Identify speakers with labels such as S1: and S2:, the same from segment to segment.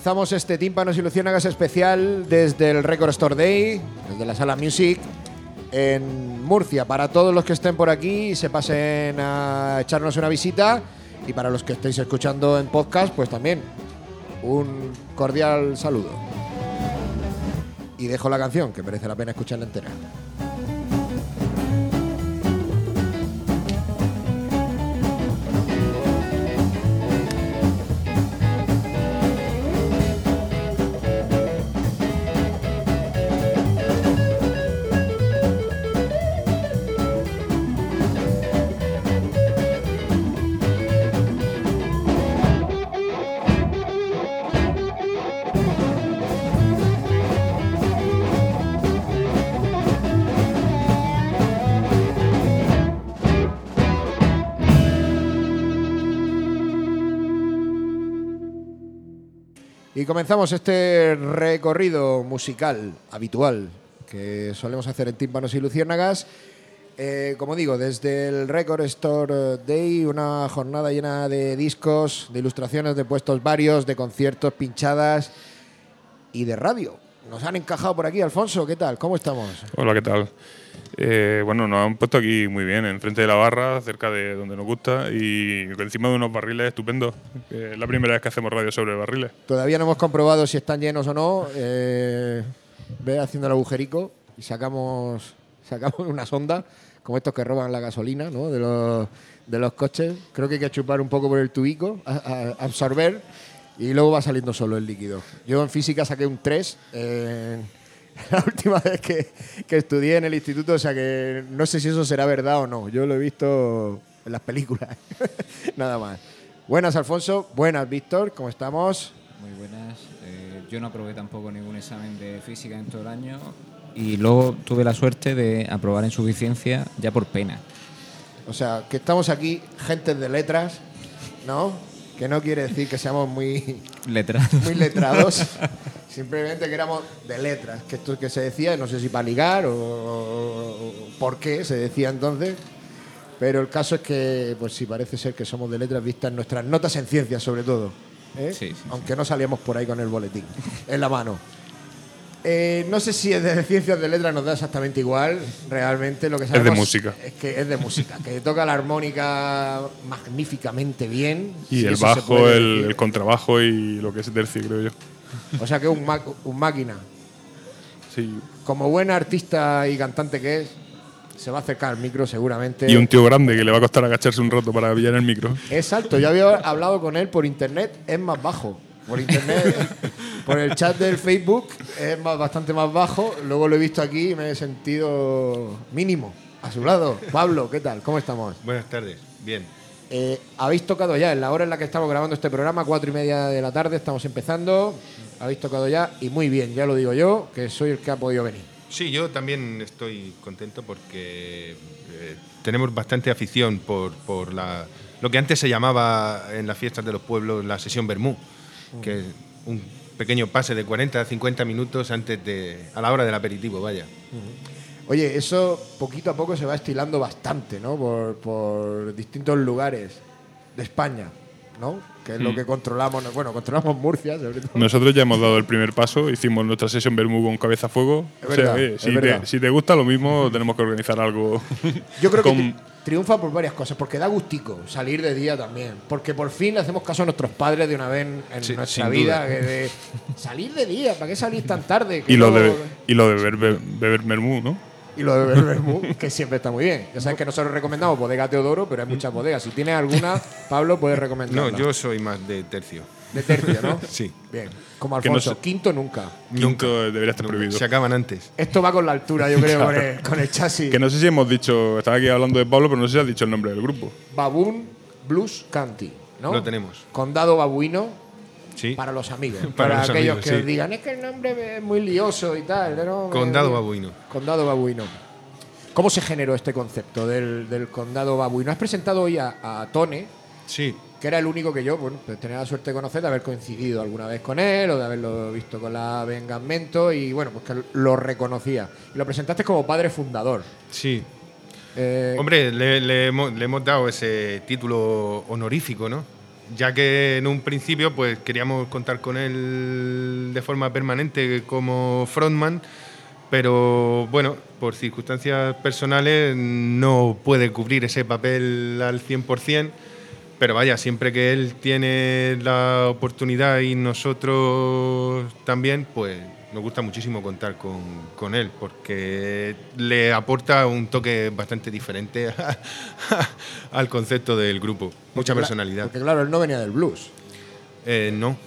S1: Comenzamos este Tímpanos y Luciérnagas especial desde el Record Store Day, desde la sala Music, en Murcia. Para todos los que estén por aquí y se pasen a echarnos una visita. Y para los que estéis escuchando en podcast, pues también un cordial saludo. Y dejo la canción, que merece la pena escucharla entera. Comenzamos este recorrido musical habitual que solemos hacer en Tímpanos y Luciérnagas. Eh, como digo, desde el Record Store Day, una jornada llena de discos, de ilustraciones, de puestos varios, de conciertos, pinchadas y de radio. Nos han encajado por aquí, Alfonso, ¿qué tal? ¿Cómo estamos?
S2: Hola, ¿qué tal? Eh, bueno, nos han puesto aquí muy bien, enfrente de la barra, cerca de donde nos gusta y encima de unos barriles estupendos. Es la primera vez que hacemos radio sobre barriles.
S1: Todavía no hemos comprobado si están llenos o no. Eh, ve haciendo el agujerico y sacamos, sacamos una sonda, como estos que roban la gasolina ¿no? de, los, de los coches. Creo que hay que chupar un poco por el tubico, absorber y luego va saliendo solo el líquido. Yo en física saqué un 3. eh, la última vez que, que estudié en el instituto, o sea que no sé si eso será verdad o no. Yo lo he visto en las películas, nada más. Buenas, Alfonso. Buenas, Víctor. ¿Cómo estamos?
S3: Muy buenas. Eh, yo no aprobé tampoco ningún examen de física en todo el año y luego tuve la suerte de aprobar en suficiencia ya por pena.
S1: O sea, que estamos aquí, gentes de letras, ¿no? Que no quiere decir que seamos muy,
S3: Letrado.
S1: muy letrados. Simplemente que éramos de letras, que esto que se decía, no sé si para ligar o, o por qué se decía entonces, pero el caso es que, pues sí, parece ser que somos de letras vistas nuestras notas en ciencias, sobre todo. ¿eh?
S3: Sí, sí, sí.
S1: Aunque no salíamos por ahí con el boletín en la mano. Eh, no sé si es de ciencias de letras nos da exactamente igual, realmente lo que sabemos
S2: música.
S1: es que es de música, que toca la armónica magníficamente bien.
S2: Y el bajo, el, contrabajo y lo que es tercio, creo yo.
S1: O sea que un, ma- un máquina.
S2: Sí.
S1: Como buen artista y cantante que es, se va a acercar al micro seguramente.
S2: Y un tío grande que le va a costar agacharse un rato para pillar el micro.
S1: Es alto. Yo había hablado con él por internet, es más bajo. Por internet, por el chat del Facebook, es más- bastante más bajo. Luego lo he visto aquí y me he sentido mínimo. A su lado. Pablo, ¿qué tal? ¿Cómo estamos?
S4: Buenas tardes, bien.
S1: Eh, Habéis tocado ya, en la hora en la que estamos grabando este programa, cuatro y media de la tarde, estamos empezando. Habéis tocado ya y muy bien, ya lo digo yo, que soy el que ha podido venir.
S4: Sí, yo también estoy contento porque eh, tenemos bastante afición por, por la, lo que antes se llamaba en las fiestas de los pueblos la sesión Bermú, que es un pequeño pase de 40 a 50 minutos antes de, a la hora del aperitivo, vaya.
S1: Oye, eso poquito a poco se va estilando bastante, ¿no? Por, por distintos lugares de España, ¿no? Que es lo que controlamos, bueno, controlamos Murcia, sobre todo.
S2: Nosotros ya hemos dado el primer paso, hicimos nuestra sesión Bermú con cabeza a fuego.
S1: Es
S2: o sea,
S1: verdad,
S2: si,
S1: verdad.
S2: te, si te gusta lo mismo, tenemos que organizar algo.
S1: Yo creo que
S2: con-
S1: tri- triunfa por varias cosas, porque da gustico salir de día también, porque por fin le hacemos caso a nuestros padres de una vez en,
S4: Sí,
S1: nuestra vida, que de salir de día, ¿para qué salir tan tarde? Que
S2: y, lo
S1: no-
S2: de, y lo de beber, beber, beber Bermú, ¿no?
S1: Y lo de beber vermú, que siempre está muy bien. Ya sabes que nosotros recomendamos bodega Teodoro, pero hay muchas bodegas. Si tienes alguna, Pablo, puedes recomendarla.
S4: No, yo soy más de tercio.
S1: De tercio, ¿no?
S4: Sí.
S1: Bien. Como
S2: no
S1: Alfonso,
S2: se-
S1: quinto nunca.
S2: Quinto debería estar prohibido.
S4: Se acaban antes.
S1: Esto va con la altura, yo creo, con, el, con el chasis.
S2: Que no sé si hemos dicho, estaba aquí hablando de Pablo, pero no sé si has dicho el nombre del grupo.
S1: Baboon Blues County, ¿no?
S4: Lo tenemos.
S1: Condado babuino
S4: Sí.
S1: para los amigos. Para,
S4: Para los
S1: aquellos
S4: amigos,
S1: que
S4: sí.
S1: digan, es que el nombre es muy lioso y tal. ¿no?
S4: Condado babuino.
S1: Condado babuino. ¿Cómo se generó este concepto del, del condado babuino? Has presentado hoy a, a Tone,
S4: Sí,
S1: que era el único que yo, bueno, pues tenía la suerte de conocer, de haber coincidido alguna vez con él o de haberlo visto con la Vengamento y bueno, pues que lo reconocía. Y lo presentaste como padre fundador.
S4: sí.
S1: Eh,
S4: Hombre, le, le hemos, le hemos dado ese título honorífico, ¿no? ya que en un principio pues queríamos contar con él de forma permanente como frontman, pero bueno, por circunstancias personales no puede cubrir ese papel al 100%, pero vaya, siempre que él tiene la oportunidad y nosotros también, pues nos gusta muchísimo contar con, con él, porque le aporta un toque bastante diferente al concepto del grupo, mucha
S1: Porque,
S4: personalidad.
S1: Porque claro, él no venía del blues.
S4: Eh, no,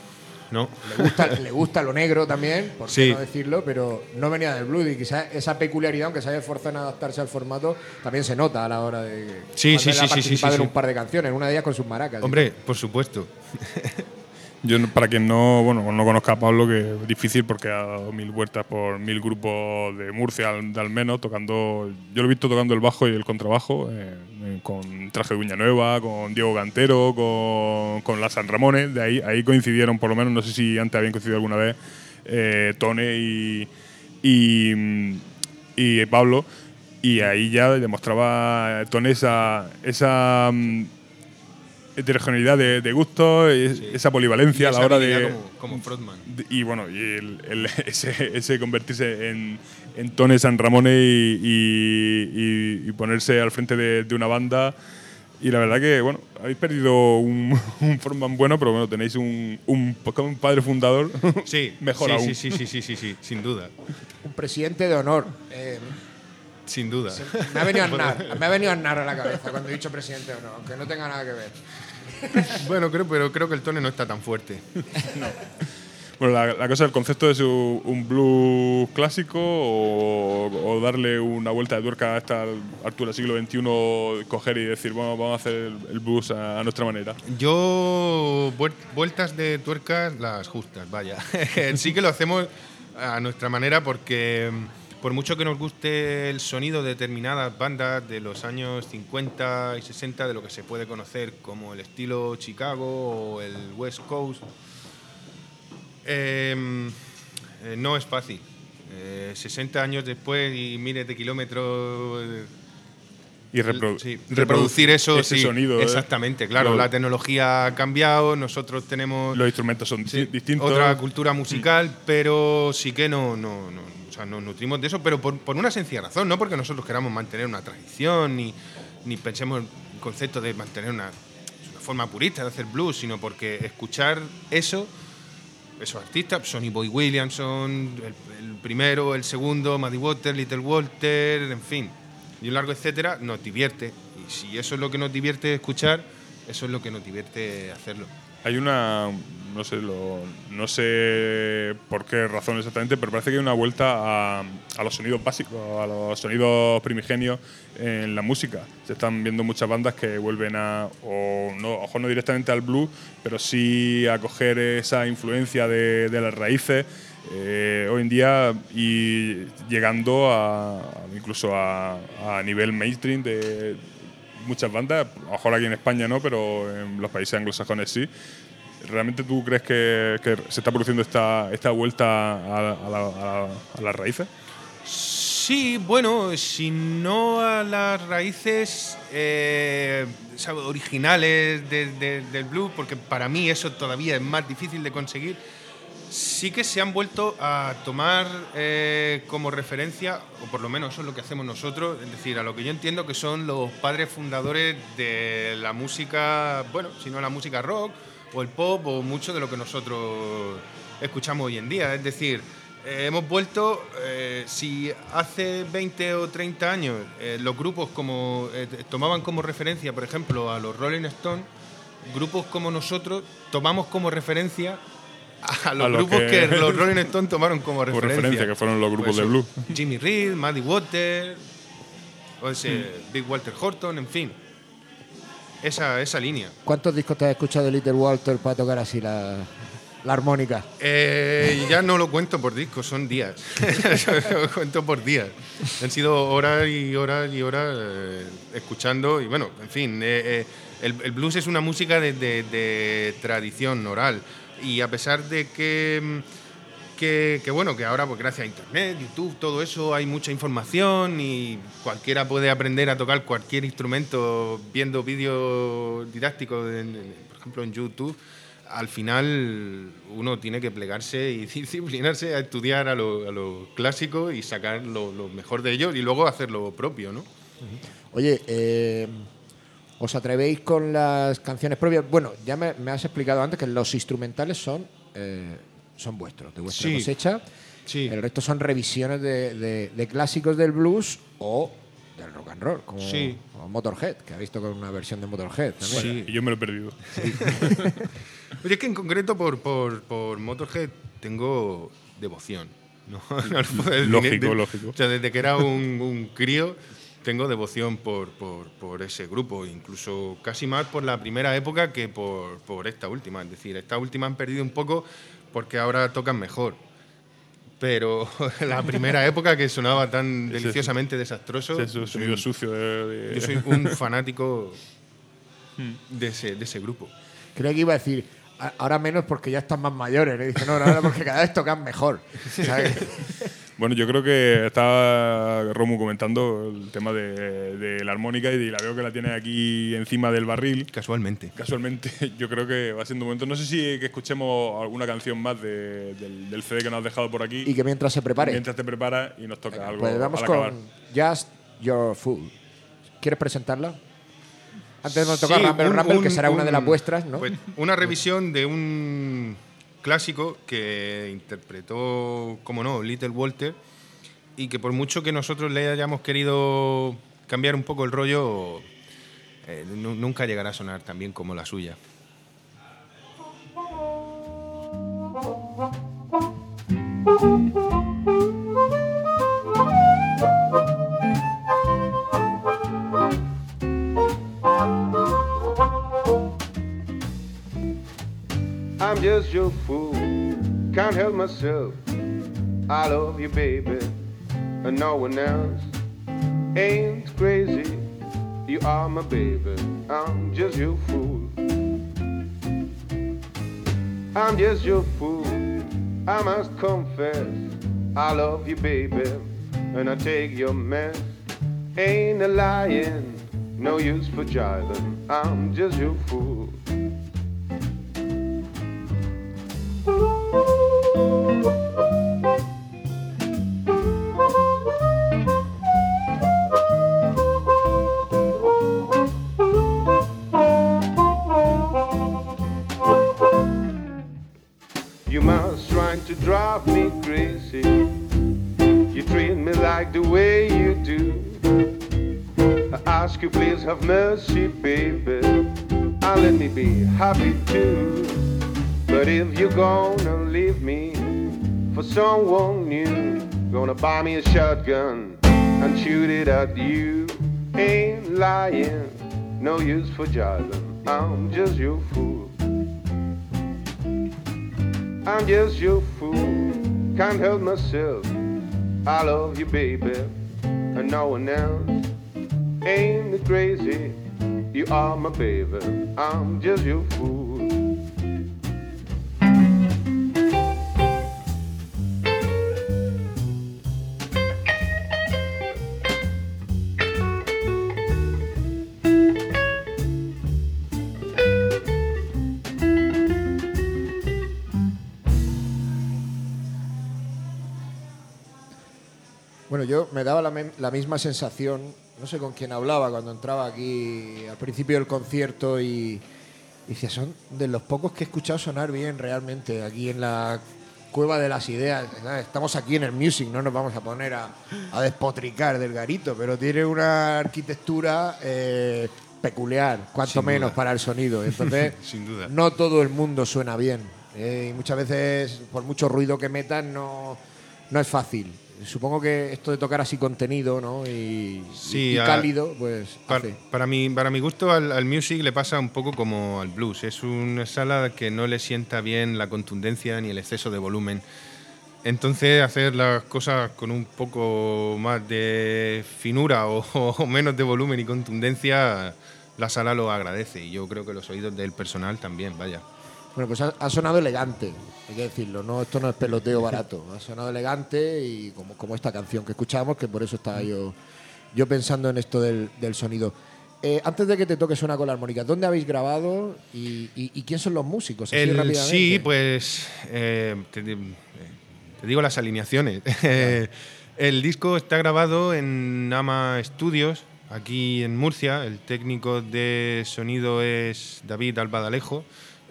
S4: no.
S1: Le gusta, le gusta lo negro también, por qué
S4: Sí.
S1: no decirlo, pero no venía del blues y quizás esa peculiaridad, aunque se haya esforzado en adaptarse al formato, también se nota a la hora de
S4: Sí, sí, sí,
S1: ha
S4: sí, sí,
S1: en un par de canciones, una de ellas con sus maracas.
S4: Hombre, por supuesto.
S2: Yo, para quien no, bueno, no conozca a Pablo, que es difícil porque ha dado mil vueltas por mil grupos de Murcia, al, de al menos, tocando. Yo lo he visto tocando el bajo y el contrabajo, eh, con Traje de Uña Nueva, con Diego Cantero, con, con la San Ramones. De ahí, ahí coincidieron, por lo menos, no sé si antes habían coincidido alguna vez, eh, Tone y, y, y Pablo. Y ahí ya demostraba Tone esa. esa mm, heterogeneidad de, de gustos, es- esa polivalencia a la hora de,
S4: Como, como frontman.
S2: de- y bueno, y el- el- ese, ese convertirse en, en Tone San Ramón y, y- y- y ponerse al frente de, de una banda. Y la verdad que, bueno, habéis perdido un, un frontman bueno, pero bueno, tenéis un, un, un padre fundador.
S4: Sí,
S2: Mejor
S4: sí,
S2: aún.
S4: Sí, sí, sí, sí, sí, sí, sin duda.
S1: Un presidente de honor. Eh,
S4: Sin duda.
S1: me ha venido Aznar, me ha venido Aznar a la cabeza cuando he dicho presidente de honor, aunque no tenga nada que ver.
S4: Bueno, creo, pero creo que el Tone no está tan fuerte.
S2: Bueno, la, la cosa, el concepto es un, blues clásico o, o darle una vuelta de tuerca a esta altura del siglo XXI, coger y decir, bueno, vamos a hacer el, el blues a, a nuestra manera.
S4: Yo, vuel- vueltas de tuercas las justas, vaya. sí que lo hacemos a nuestra manera porque por mucho que nos guste el sonido de determinadas bandas de los años 50 y 60, de lo que se puede conocer como el estilo Chicago o el West Coast, eh, eh, no es fácil. Eh, 60 años después y miles de kilómetros
S2: Y reprodu-
S4: Sí, reproducir eso,
S2: ese
S4: sí,
S2: sonido. ¿eh?
S4: Exactamente, claro.
S2: Lo-
S4: la tecnología ha cambiado, nosotros tenemos
S2: Los instrumentos son
S4: sí,
S2: distintos.
S4: otra cultura musical, pero sí que no, no, no, o sea, nos nutrimos de eso, pero por, por una sencilla razón, no porque nosotros queramos mantener una tradición ni, ni pensemos en el concepto de mantener una, una forma purista de hacer blues, sino porque escuchar eso, esos artistas, Sonny Boy Williamson, el, primero, el segundo, Muddy Water, Little Walter, en fin, y un largo etcétera, nos divierte. Y si eso es lo que nos divierte escuchar, eso es lo que nos divierte hacerlo.
S2: Hay una, no sé, lo- no sé por qué razón exactamente, pero parece que hay una vuelta a, a los sonidos básicos, a los sonidos primigenios en la música. Se están viendo muchas bandas que vuelven a, o no, mejor no directamente al blues, pero sí a coger esa influencia de, de las raíces. eh, hoy en día y llegando a- incluso a, a nivel mainstream de, muchas bandas, a lo mejor aquí en España no, pero en los países anglosajones sí. ¿Realmente tú crees que, se está produciendo esta, esta vuelta a, a la- a- a las raíces?
S4: Sí, bueno, si no a las raíces eh, originales de- de- del blues, porque para mí eso todavía es más difícil de conseguir, sí que se han vuelto a tomar eh, como referencia, o por lo menos eso es lo que hacemos nosotros, es decir, a lo que yo entiendo que son los padres fundadores de la música, bueno, si no la música rock o el pop o mucho de lo que nosotros escuchamos hoy en día. Es decir, eh, hemos vuelto, eh, si hace 20 o 30 años los grupos como tomaban como referencia, por ejemplo, a los Rolling Stones, grupos como nosotros tomamos como referencia a los
S2: A
S4: grupos que...
S2: que-
S4: los Rolling Stones tomaron como
S2: Como
S4: referencia.
S2: referencia, que fueron los grupos
S4: Pues
S2: de blues.
S4: Jimmy Reed, Muddy Water, o ese
S2: Hmm.
S4: Big Walter Horton, en fin. Esa, esa línea.
S1: ¿Cuántos discos te has escuchado de Little Walter para tocar así la, la armónica?
S4: Eh, ya no lo cuento por discos, son días. lo cuento por días. Han sido horas y horas y horas eh, escuchando y bueno, en fin, eh, eh, el, el blues es una música de, de- de tradición oral y a pesar de que, mm, que, que, bueno, que ahora pues gracias a internet, YouTube, todo eso hay mucha información y cualquiera puede aprender a tocar cualquier instrumento viendo vídeos didácticos, en- por ejemplo, en YouTube, al final uno tiene que plegarse y disciplinarse a estudiar a lo, a clásico y sacar lo, lo mejor de ellos y luego hacer lo propio, ¿no?
S1: Oye, eh, ¿os atrevéis con las canciones propias? Bueno, ya me, me has explicado antes que los instrumentales son, eh, son vuestros, de vuestra
S4: Sí.
S1: cosecha.
S4: Sí.
S1: El resto son revisiones de, de- de clásicos del blues o del rock and roll, como,
S4: Sí.
S1: como Motorhead, que ha visto con una versión de Motorhead también.
S4: Sí.
S2: Y yo me lo he perdido.
S4: Oye, es que en concreto por, por, por Motorhead tengo devoción.
S2: Lógico,
S4: De-
S2: lógico.
S4: O sea, desde que era un, un crío tengo devoción por, por, por ese grupo, incluso casi más por la primera época que por, por esta última. Es decir, esta última han perdido un poco porque ahora tocan mejor. Pero la primera época que sonaba tan deliciosamente desastroso,
S2: Ese sonido sucio de,
S4: yo soy un fanático de ese, de ese grupo.
S1: Creo que iba a decir, "A- ahora menos porque ya están más mayores. Le dice, no, no, ahora porque cada vez tocan mejor. ¿Sabes?
S2: Bueno, yo creo que estaba Romu comentando el tema de, de la armónica y la veo que la tiene aquí encima del barril.
S4: Casualmente.
S2: Casualmente, yo creo que va siendo momento. No sé si que escuchemos alguna canción más de- del, del CD que nos has dejado por aquí.
S1: y que mientras se prepare.
S2: Mientras te preparas y nos toca algo.
S1: Pues vamos
S2: al
S1: con
S2: acabar.
S1: Just Your Fool. ¿Quieres presentarla? Antes de tocar
S4: Sí,
S1: Rumble
S4: un-
S1: Rumble, que
S4: un-
S1: será una de las
S4: un-
S1: vuestras, ¿no?
S4: pues una revisión de un clásico que interpretó, como no, Little Walter, y que por mucho que nosotros le hayamos querido cambiar un poco el rollo, eh, nu- nunca llegará a sonar tan bien como la suya.
S5: I'm just your fool, can't help myself. I love you, baby, and no one else ain't crazy. You are my baby, I'm just your fool. I'm just your fool, I must confess. I love you, baby, and I take your mess. Ain't a lying, no use for jiving. I'm just your fool. Ask have mercy, baby. And let me be happy too. But if you're gonna leave me for someone new, gonna buy me a shotgun and shoot it at you. Ain't lying, no use for jiving. I'm just your fool. I'm just your fool, can't help myself. I love you, baby, and no one else. Ain't it crazy? You are my baby, I'm just your fool.
S1: Bueno, yo me daba la, la misma sensación, no sé con quién hablaba cuando entraba aquí al principio del concierto y, y decía, son de los pocos que he escuchado sonar bien realmente aquí en la cueva de las ideas. Estamos aquí en el music, no nos vamos a poner a, a despotricar del garito, pero tiene una arquitectura eh, peculiar, cuanto
S4: Sin
S1: menos
S4: duda.
S1: para el sonido. Entonces,
S4: Sin duda.
S1: no todo el mundo suena bien. eh, y muchas veces, por mucho ruido que metan, no, no es fácil. Supongo que esto de tocar así contenido ¿no? y,
S4: Sí,
S1: y
S4: a-
S1: cálido, pues
S4: Para,
S1: hace.
S4: para mi, para mi gusto al, al music le pasa un poco como al blues. Es una sala que no le sienta bien la contundencia ni el exceso de volumen. Entonces hacer las cosas con un poco más de finura o, o menos de volumen y contundencia, la sala lo agradece y yo creo que los oídos del personal también, vaya.
S1: Bueno, pues ha, ha sonado elegante, hay que decirlo, no esto no es peloteo barato, ha sonado elegante y como, como esta canción que escuchamos, que por eso estaba yo, yo pensando en esto del, del sonido. eh, antes de que te toques una con la armónica, ¿dónde habéis grabado y, y- y quién son los músicos?
S4: El- sí, pues eh, te, eh, te digo las alineaciones. El disco está grabado en Nama Studios, aquí en Murcia. El técnico de sonido es David Albadalejo,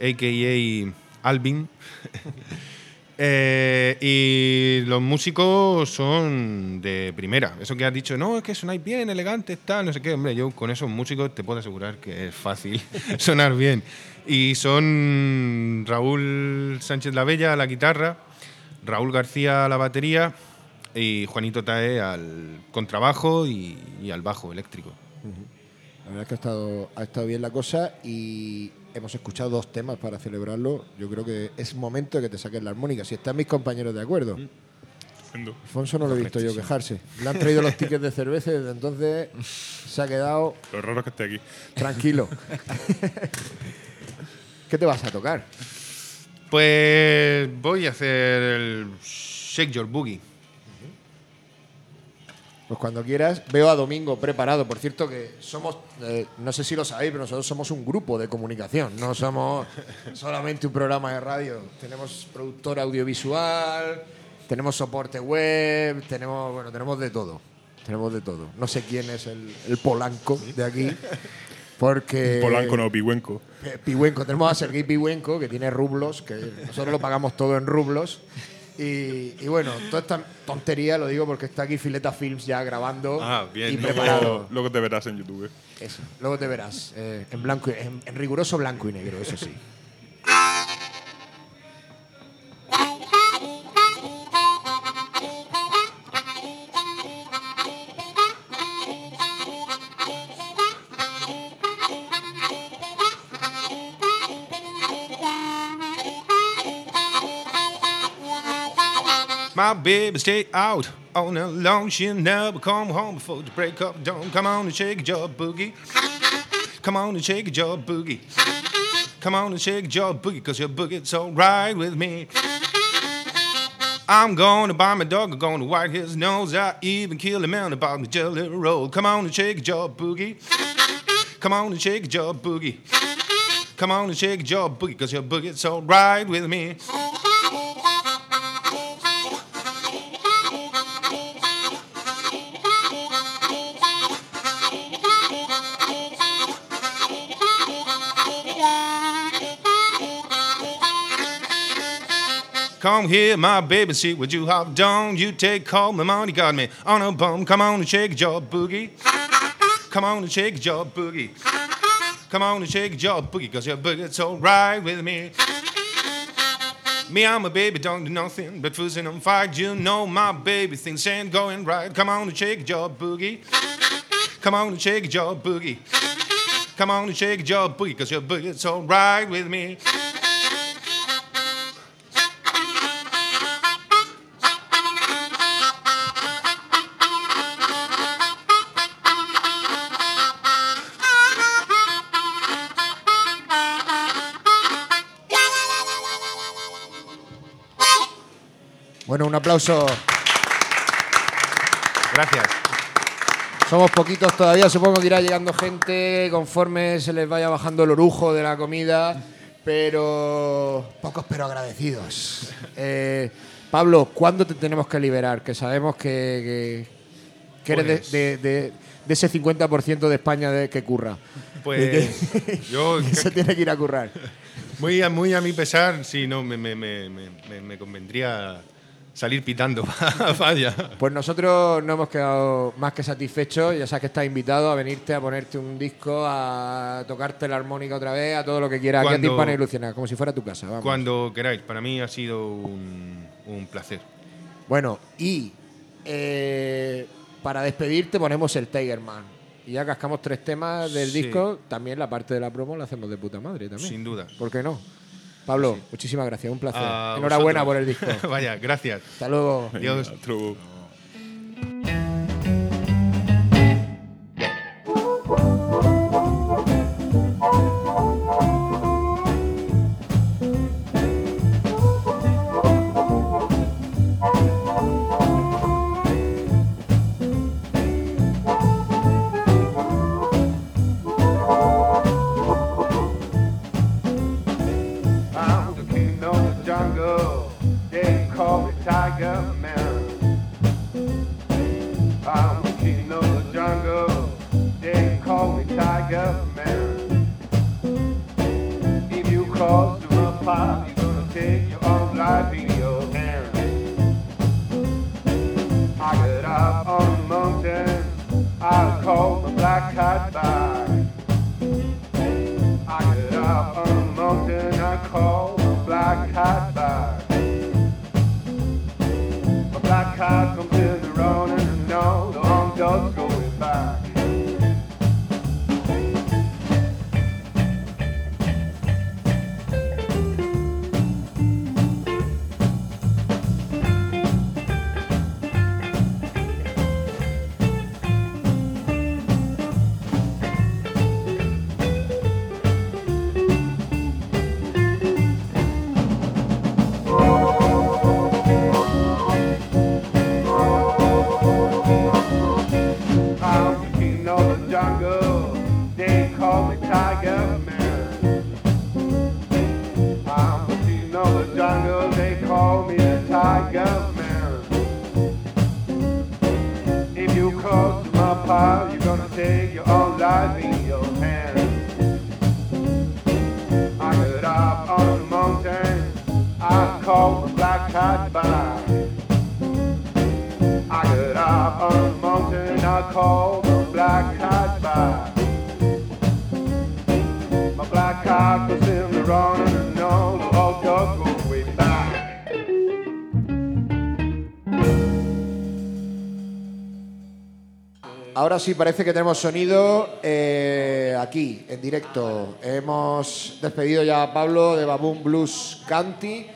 S4: a.k.a. Alvin. Eh, y los músicos son de primera. Eso que has dicho, no, es que sonáis bien, elegantes, tal, no sé qué. Hombre, yo con esos músicos te puedo asegurar que es fácil sonar bien. Y son Raúl Sánchez La Bella a la guitarra, Raúl García a la batería y Juanito Tae al contrabajo y, al bajo eléctrico.
S1: La verdad es que ha estado, ha estado bien la cosa y hemos escuchado dos temas para celebrarlo. Yo creo que es momento de que te saquen la armónica. Si están mis compañeros de acuerdo.
S2: Estupendo.
S1: Alfonso no lo he visto yo quejarse. Le han traído los tickets de cerveza y desde entonces se ha quedado
S2: Lo raro es que esté aquí.
S1: tranquilo. ¿Qué te vas a tocar?
S4: Pues voy a hacer el Shake Your Boogie.
S1: Pues cuando quieras, veo a Domingo preparado. Por cierto, que somos, eh, no sé si lo sabéis, pero nosotros somos un grupo de comunicación, no somos solamente un programa de radio. Tenemos productor audiovisual, tenemos soporte web, tenemos, bueno, tenemos de todo. Tenemos de todo. No sé quién es el, el polanco de aquí, porque...
S2: Polanco no, Pigüenco.
S1: Eh, Pihuenco, tenemos a Sergei Pihuenco, que tiene rublos, que nosotros lo pagamos todo en rublos. Y, y bueno, toda esta tontería lo digo porque está aquí Fileta Films ya grabando
S4: Ah, bien.
S1: y
S4: Luego-
S1: preparado.
S2: Luego, luego te verás en YouTube.
S1: Eso, luego te verás, eh, en, blanco, en riguroso blanco y negro, eso sí.
S4: My baby stay out on a long, she'll never come home before the break up dawn. Come on and shake your boogie. Come on and shake your boogie. Come on and shake your boogie, cause your boogie's alright with me. I'm gonna buy my dog, I'm gonna wipe his nose. I even kill a man about the jelly roll. Come on and shake your boogie. Come on and shake your boogie. Come on and shake your boogie, cause your boogie's alright with me. Come here, my baby, see what you have done. You take all my money, got me on a bum. Come on and shake your boogie. Come on and shake your boogie. Come on and shake your boogie, cause your boogie's alright with me. Me and my baby don't do nothing but fussing and fight. You know my baby things ain't going right. Come on and shake your boogie. Come on and shake your boogie. Come on and shake your boogie, cause your boogie's alright with me.
S1: Aplauso.
S4: Gracias.
S1: Somos poquitos todavía, supongo que irá llegando gente conforme se les vaya bajando el orujo de la comida, pero pocos pero agradecidos. Eh, Pablo, ¿cuándo te tenemos que liberar? Que sabemos que, que- que eres de-
S4: Pues-
S1: de, de- de ese 50% de España de, que curra.
S4: Pues yo,
S1: Que se tiene que ir a currar.
S4: muy a, muy a mi pesar, sí, no, me, me, me, me, me- me convendría salir pitando. Vaya.
S1: Pues nosotros no hemos quedado más que satisfechos. Ya sabes que estás invitado a venirte a ponerte un disco, a tocarte la armónica otra vez, a todo lo que quieras. Aquí a
S4: Cuando-
S1: y Luciana, como si fuera tu casa. Vamos.
S4: Cuando queráis, para mí ha sido un, un placer.
S1: Bueno, y eh, para despedirte ponemos el Tigerman. Y ya cascamos tres temas del
S4: Sí.
S1: disco, también la parte de la promo la hacemos de puta madre también.
S4: Sin duda.
S1: ¿Por qué no? Pablo, muchísimas gracias, un placer.
S4: A
S1: Enhorabuena
S4: vosotros.
S1: por el disco.
S4: Vaya, gracias.
S1: Hasta luego.
S4: Adiós.
S2: Otro-
S1: Ahora sí parece que tenemos sonido eh, aquí, en directo. Hemos despedido ya a Pablo de Baboon Blues Canty.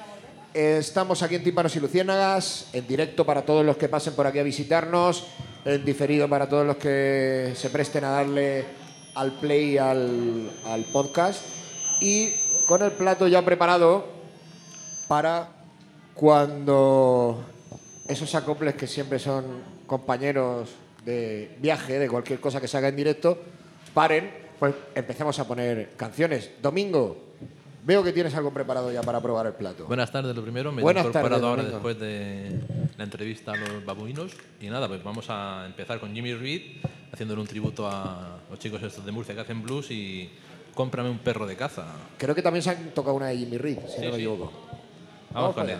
S1: Eh, Estamos aquí en Tímpanos y Luciérnagas, en directo para todos los que pasen por aquí a visitarnos, en diferido para todos los que se presten a darle al play al, al podcast y con el plato ya preparado para cuando esos acoples que siempre son compañeros de viaje, de cualquier cosa que se haga en directo, paren, pues empecemos a poner canciones. Domingo, veo que tienes algo preparado ya para probar el plato.
S6: Buenas tardes, lo primero. Me he
S1: Buenas
S6: incorporado
S1: tardes,
S6: ahora
S1: Domingo.
S6: después de la entrevista a los babuinos. Y nada, pues vamos a empezar con Jimmy Reed, haciéndole un tributo a los chicos estos de Murcia que hacen blues y cómprame un perro de caza.
S1: Creo que también se han tocado una de Jimmy Reed, si no me
S6: sí.
S1: equivoco.
S6: Vamos, con
S1: para
S6: él.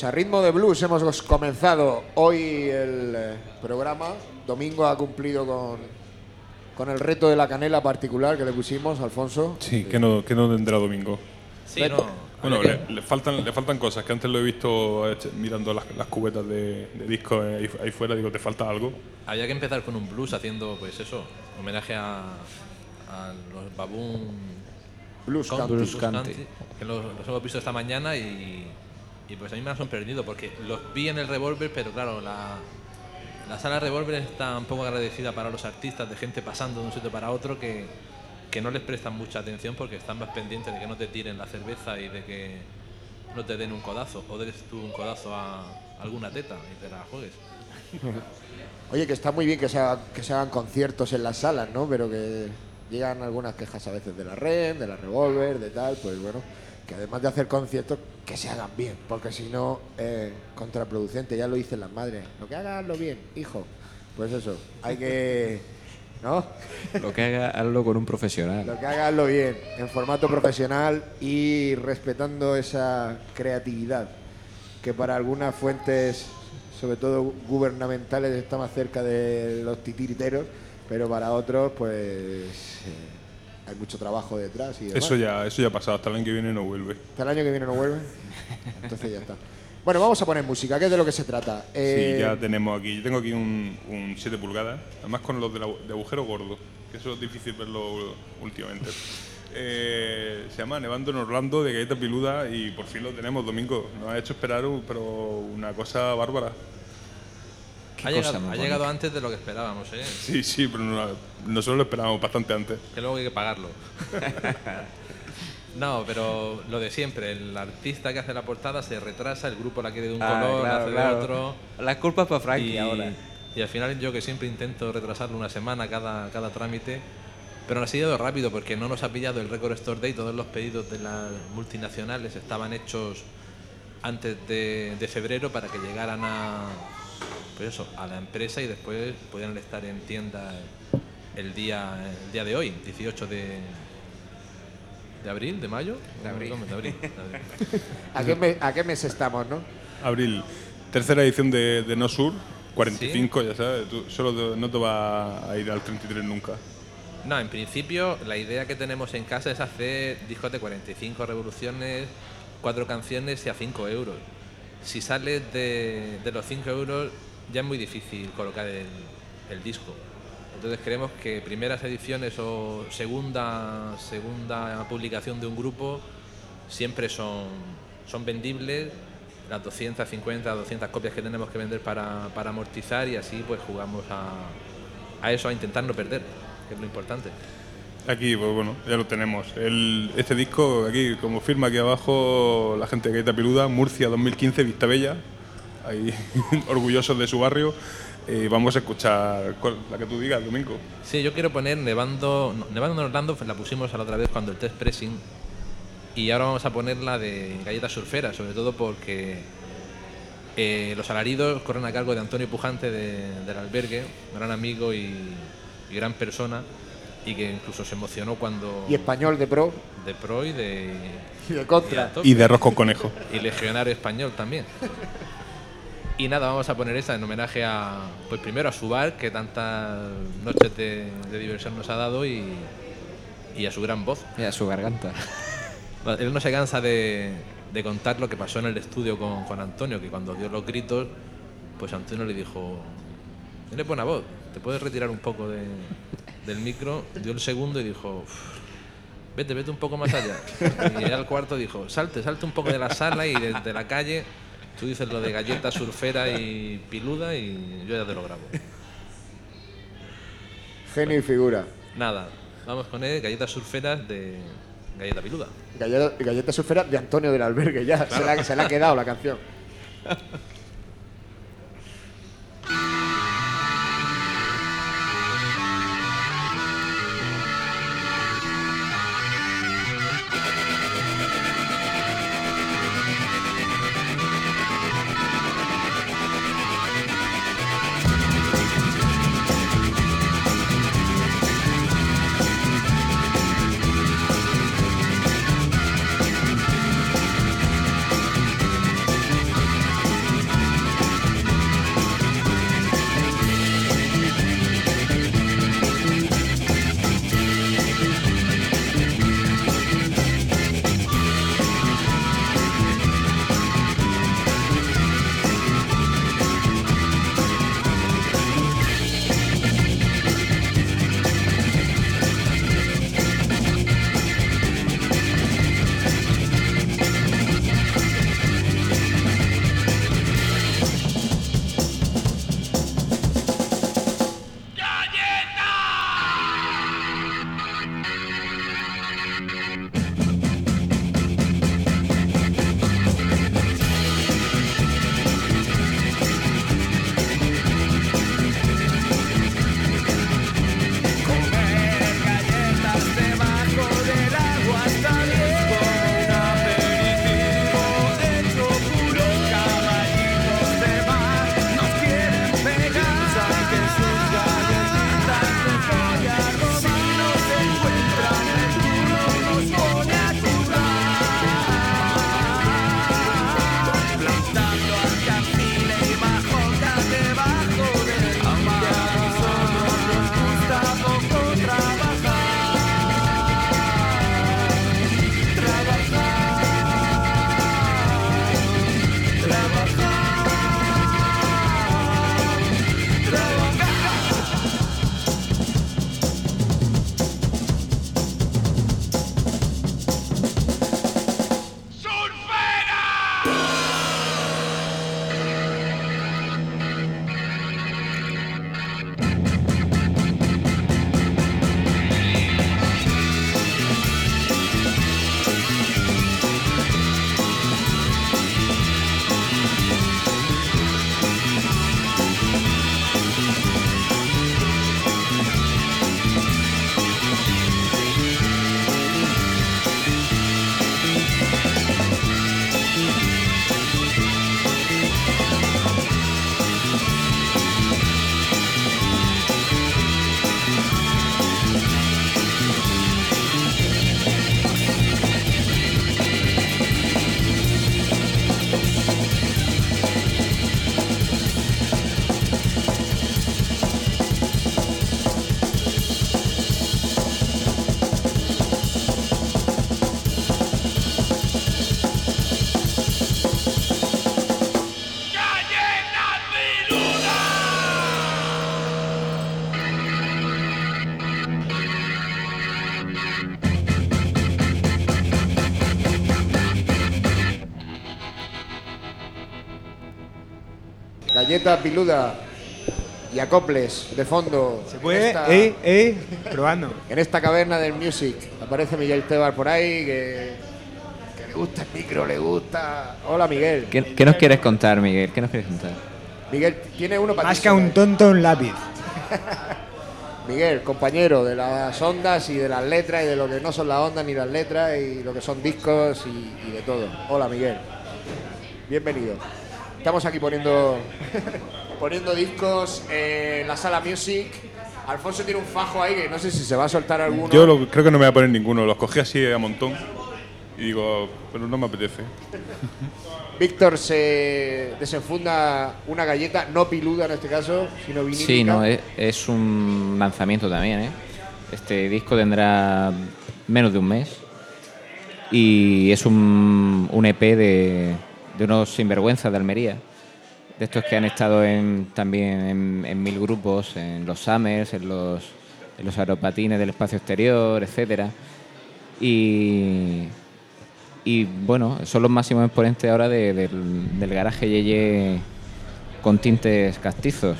S1: Pues a ritmo de blues hemos comenzado hoy el eh, programa. Domingo ha cumplido con, con el reto de la canela particular que le pusimos, Alfonso.
S2: Sí, que no, que no tendrá domingo.
S7: Sí, no.
S2: Bueno, le, le faltan, le faltan cosas, que antes lo he visto eh, mirando las, las cubetas de, de discos eh, ahí, ahí fuera, digo, ¿te falta algo?
S7: había que empezar con un blues haciendo, pues eso, homenaje a, a los Baboon
S1: Blues Country.
S3: Blues Country.
S7: que los, los hemos visto esta mañana y, y pues a mí me han sorprendido porque los vi en el Revolver, pero claro, la, la sala Revolver está un poco agradecida para los artistas de gente pasando de un sitio para otro que, que no les prestan mucha atención porque están más pendientes de que no te tiren la cerveza y de que no te den un codazo o des tú un codazo a alguna teta y te la juegues.
S1: Oye, que está muy bien que se, haga- que se hagan conciertos en las salas, ¿no? Pero que llegan algunas quejas a veces de la REN, de la Revolver, de tal, pues bueno, que además de hacer conciertos, que se hagan bien, porque si no, eh, contraproducente, ya lo dicen las madres, lo que haga, hazlo bien, hijo. Pues eso, hay que, ¿no?
S3: Lo que haga, hazlo con un profesional.
S1: Lo que haga, hazlo bien, en formato profesional y respetando esa creatividad, que para algunas fuentes, sobre todo gubernamentales, está más cerca de los titiriteros, pero para otros, pues eh, hay mucho trabajo detrás. Y demás.
S2: Eso ya, eso ya ha pasado, hasta el año que viene no vuelve.
S1: Hasta el año que viene no vuelve. Entonces ya está. Bueno, vamos a poner música, que es de lo que se trata. Eh,
S2: Sí, ya tenemos aquí. Yo tengo aquí un, un 7 pulgadas, además con los de, la- de agujero gordo, que eso es difícil verlo últimamente. Eh, se llama Nevando en Orlando de Galleta Piluda y por fin lo tenemos domingo. Nos ha hecho esperar, pero una cosa bárbara.
S3: Qué
S7: Ha
S3: cosa
S7: llegado, ha antes de lo que esperábamos, ¿eh?
S2: Sí, sí, pero no- nosotros lo esperábamos bastante antes.
S7: que luego hay que pagarlo. no, pero lo de siempre, el artista que hace la portada se retrasa, el grupo la quiere de un
S3: Ah,
S7: color, la hace
S3: claro.
S7: de otro.
S3: Las culpas para Frankie
S7: y,
S3: ahora.
S7: y al final yo que siempre intento retrasarlo una semana cada, cada trámite, pero nos ha ido rápido porque no nos ha pillado el Record Store Day, todos los pedidos de las multinacionales estaban hechos antes de, de febrero para que llegaran a, pues eso, a la empresa y después pudieran estar en tienda el día, el día de hoy, 18 de, de abril, de mayo.
S3: De abril.
S7: No, de abril, de abril.
S1: ¿a, qué mes, ¿A qué mes estamos, no?
S2: Abril, tercera edición de, de No Sur, 45, ya sabes, tú solo te- no te va a ir al 33 nunca.
S7: No, en principio la idea que tenemos en casa es hacer discos de 45 revoluciones, cuatro canciones y a 5 euros. Si sales de, de los 5 euros ya es muy difícil colocar el, el disco. Entonces creemos que primeras ediciones o segunda, segunda publicación de un grupo siempre son, son vendibles, las 250, 200 copias que tenemos que vender para, para amortizar y así pues jugamos a, a eso, a intentar no perder, que es lo importante.
S2: Aquí, pues bueno, ya lo tenemos. El, este disco, aquí, como firma aquí abajo, la gente de Gaita Piluda, Murcia 2015, Vista Bella, ahí orgullosos de su barrio. Y vamos a escuchar la que tú digas, Domingo.
S7: Sí, yo quiero poner Nevando, no, Nevando en Orlando, pues la pusimos a la otra vez cuando el test pressing. Y ahora vamos a poner la de Galleta Surfera, sobre todo porque eh, los alaridos corren a cargo de Antonio Pujante de- del albergue, gran amigo y, y gran persona, y que incluso se emocionó cuando.
S1: Y español de pro
S7: De pro y de.
S1: y de
S7: y
S1: contra.
S7: tope.
S2: Y de arroz con conejo.
S7: y legionario español también. Y nada, vamos a poner esta en homenaje a, pues primero a su bar, que tantas noches de, de diversión nos ha dado, y, y a su gran voz.
S3: Mira, su garganta.
S7: Él no se cansa de, de contar lo que pasó en el estudio con, con Antonio, que cuando dio los gritos, pues Antonio le dijo, tienes buena voz, te puedes retirar un poco de- del micro, dio el segundo y dijo, "Uf, vete, vete un poco más allá. Y al cuarto dijo, salte, salte un poco de la sala y desde la calle, tú dices lo de galleta surfera y piluda y yo ya te lo grabo.
S1: Genio y figura.
S7: Nada, vamos con él, galletas surferas de galleta piluda.
S1: Galleta, galleta surfera de Antonio del Albergue, ya. Se, la, se le ha quedado la canción. Galleta piluda y acoples de fondo.
S8: ¿Se
S1: en
S8: puede?
S1: esta-
S8: ¿Eh? ¿Eh? Probando.
S1: En esta caverna del music aparece Miguel Tebar por ahí que, que le gusta el micro, le gusta. Hola Miguel.
S3: ¿Qué, qué nos quieres contar, Miguel? ¿Qué nos quieres contar?
S1: Miguel, tiene uno para ti
S8: Más que un tonto un lápiz.
S1: Miguel, compañero de las ondas y de las letras y de lo que no son las ondas ni las letras y lo que son discos y, y de todo. Hola Miguel. Bienvenido. Estamos aquí poniendo poniendo discos en la sala Music. Alfonso tiene un fajo ahí que no sé si se va a soltar alguno.
S2: Yo lo- creo que no me voy a poner ninguno. Los cogí así a montón y digo, pero no me apetece.
S1: Víctor se desenfunda una galleta, no piluda en este caso, sino vinílica.
S3: Sí, no, es, es un lanzamiento también, ¿eh? Este disco tendrá menos de un mes y es un, un EP de, de unos sinvergüenzas de Almería, de estos que han estado en, también en, mil grupos, en los Summers, en los, los aeropatines del espacio exterior, etcétera. Y, bueno, son los máximos exponentes ahora de- del, del garaje Yeye con tintes castizos.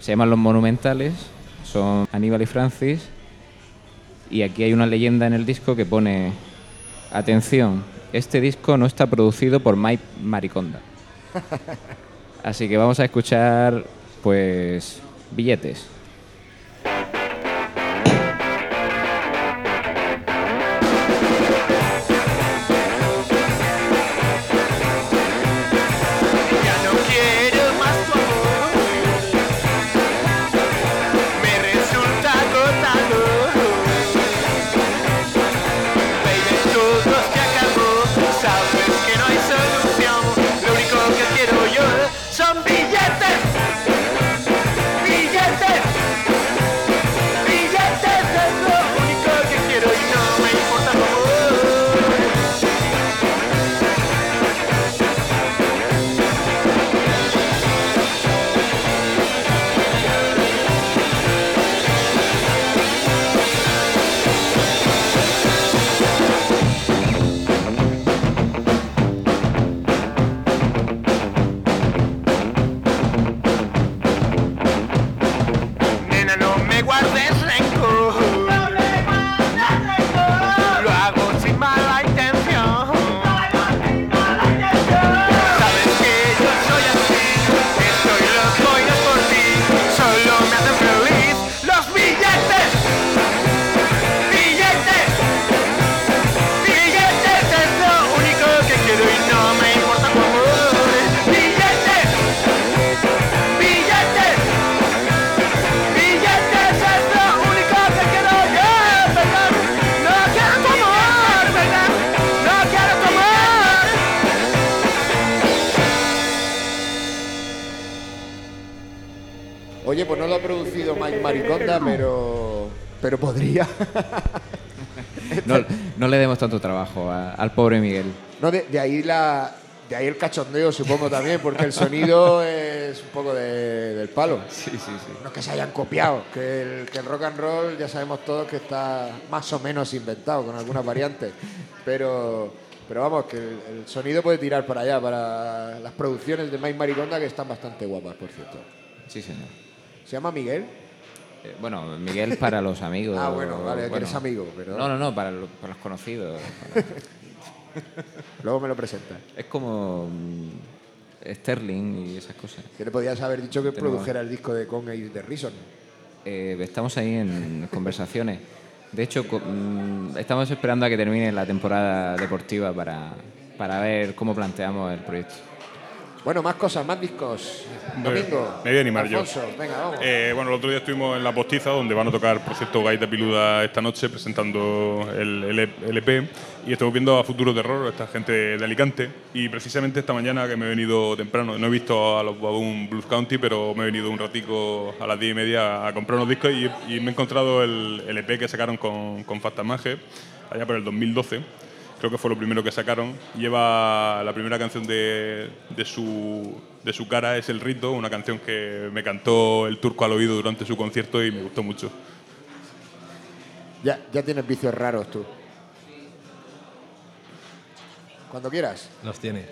S3: Se llaman Los Monumentales, son Aníbal y Francis. Y aquí hay una leyenda en el disco que pone, atención, este disco no está producido por Mike Mariconda. Así que vamos a escuchar, pues, billetes.
S1: Producido Mike Mariconda, pero pero podría.
S3: No, no le demos tanto trabajo a- al pobre Miguel.
S1: No, de, de ahí la de ahí el cachondeo supongo también, porque el sonido es un poco de- del palo.
S3: Sí, sí, sí.
S1: No es que se hayan copiado, que el, que el rock and roll ya sabemos todos que está más o menos inventado con algunas variantes, pero, pero vamos, que el, el sonido puede tirar para allá, para las producciones de Mike Mariconda que están bastante guapas, por cierto.
S3: Sí, señor.
S1: ¿Se llama Miguel?
S3: Eh, bueno, Miguel para los amigos.
S1: Ah, bueno, vale, que eres amigo, pero
S3: No, no, no, para, lo- para los conocidos. para-
S1: luego me lo presenta.
S3: Es como mm, Sterling y esas cosas.
S1: Que le podías haber dicho que
S3: Tenemos-
S1: produjera el disco de Conga y de Reason.
S3: Eh, estamos ahí en conversaciones. De hecho, mm, estamos esperando a que termine la temporada deportiva para, para ver cómo planteamos el proyecto.
S1: Bueno, más cosas, más discos. Domingo.
S2: Me voy a animar yo.
S1: Alfonso, venga, vamos.
S2: Eh, bueno, el otro día estuvimos en La Postiza, donde van a tocar, por cierto, Gaita Piluda esta noche, presentando el, el LP. Y estamos viendo a Futuro Terror, esta gente de Alicante. Y precisamente esta mañana, que me he venido temprano, no he visto a los Baboon Blues County, pero me he venido un ratico a las 10 y media a comprar unos discos y, y me he encontrado el LP que sacaron con, con Fastamage, allá por el 2012 creo que fue lo primero que sacaron. Lleva la primera canción de, de su, de su cara, es El Rito, una canción que me cantó el turco al oído durante su concierto y me gustó mucho.
S1: Ya, ya tienes vicios raros tú. Cuando quieras.
S9: Los tiene.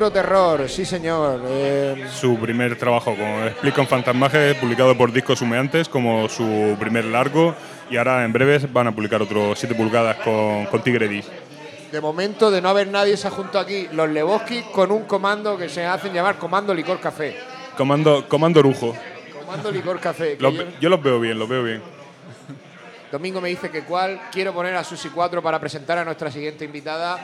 S1: Futuro Terror, sí señor. Eh,
S2: Su primer trabajo con Split con Fantasmaje, publicado por Discos Humeantes como su primer largo. Y ahora en breves van a publicar otros 7 pulgadas con, con Tigre Dis.
S1: de momento, de no haber nadie, se ha juntado aquí los Lebowski con un comando que se hacen llamar Comando Licor Café.
S2: Comando, Comando Rujo.
S1: Comando Licor Café.
S2: Los
S1: yo-
S2: yo los veo bien, los veo bien.
S1: Domingo me dice que cuál. Quiero poner a Susi 4 para presentar a nuestra siguiente invitada.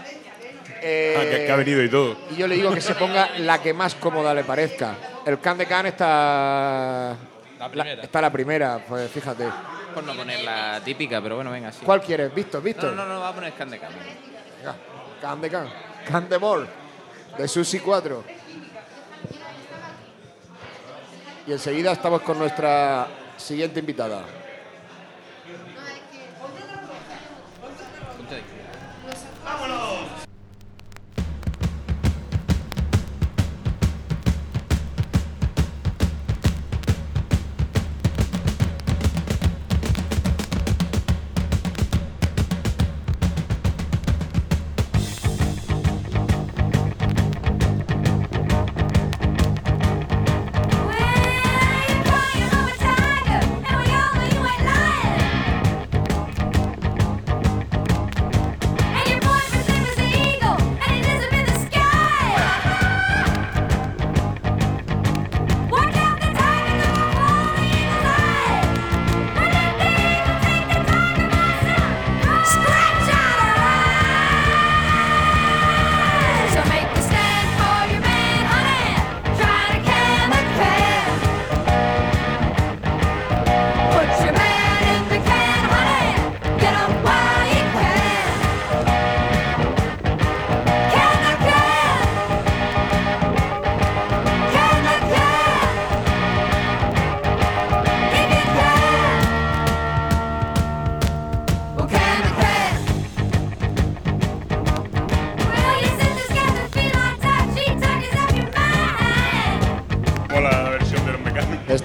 S1: Eh,
S2: Ah, que, que ha venido y todo.
S1: Y yo le digo que se ponga la que más cómoda le parezca. El can de can está.
S7: La primera.
S1: está la primera, pues fíjate.
S3: Por no poner la típica, pero bueno, venga, sí.
S1: ¿Cuál quieres? ¿Visto? ¿Visto?
S3: No, no, no, va a poner Scan de Cambio.
S1: Venga, can de can. Can de ball. De Susi 4. Y enseguida estamos con nuestra siguiente invitada.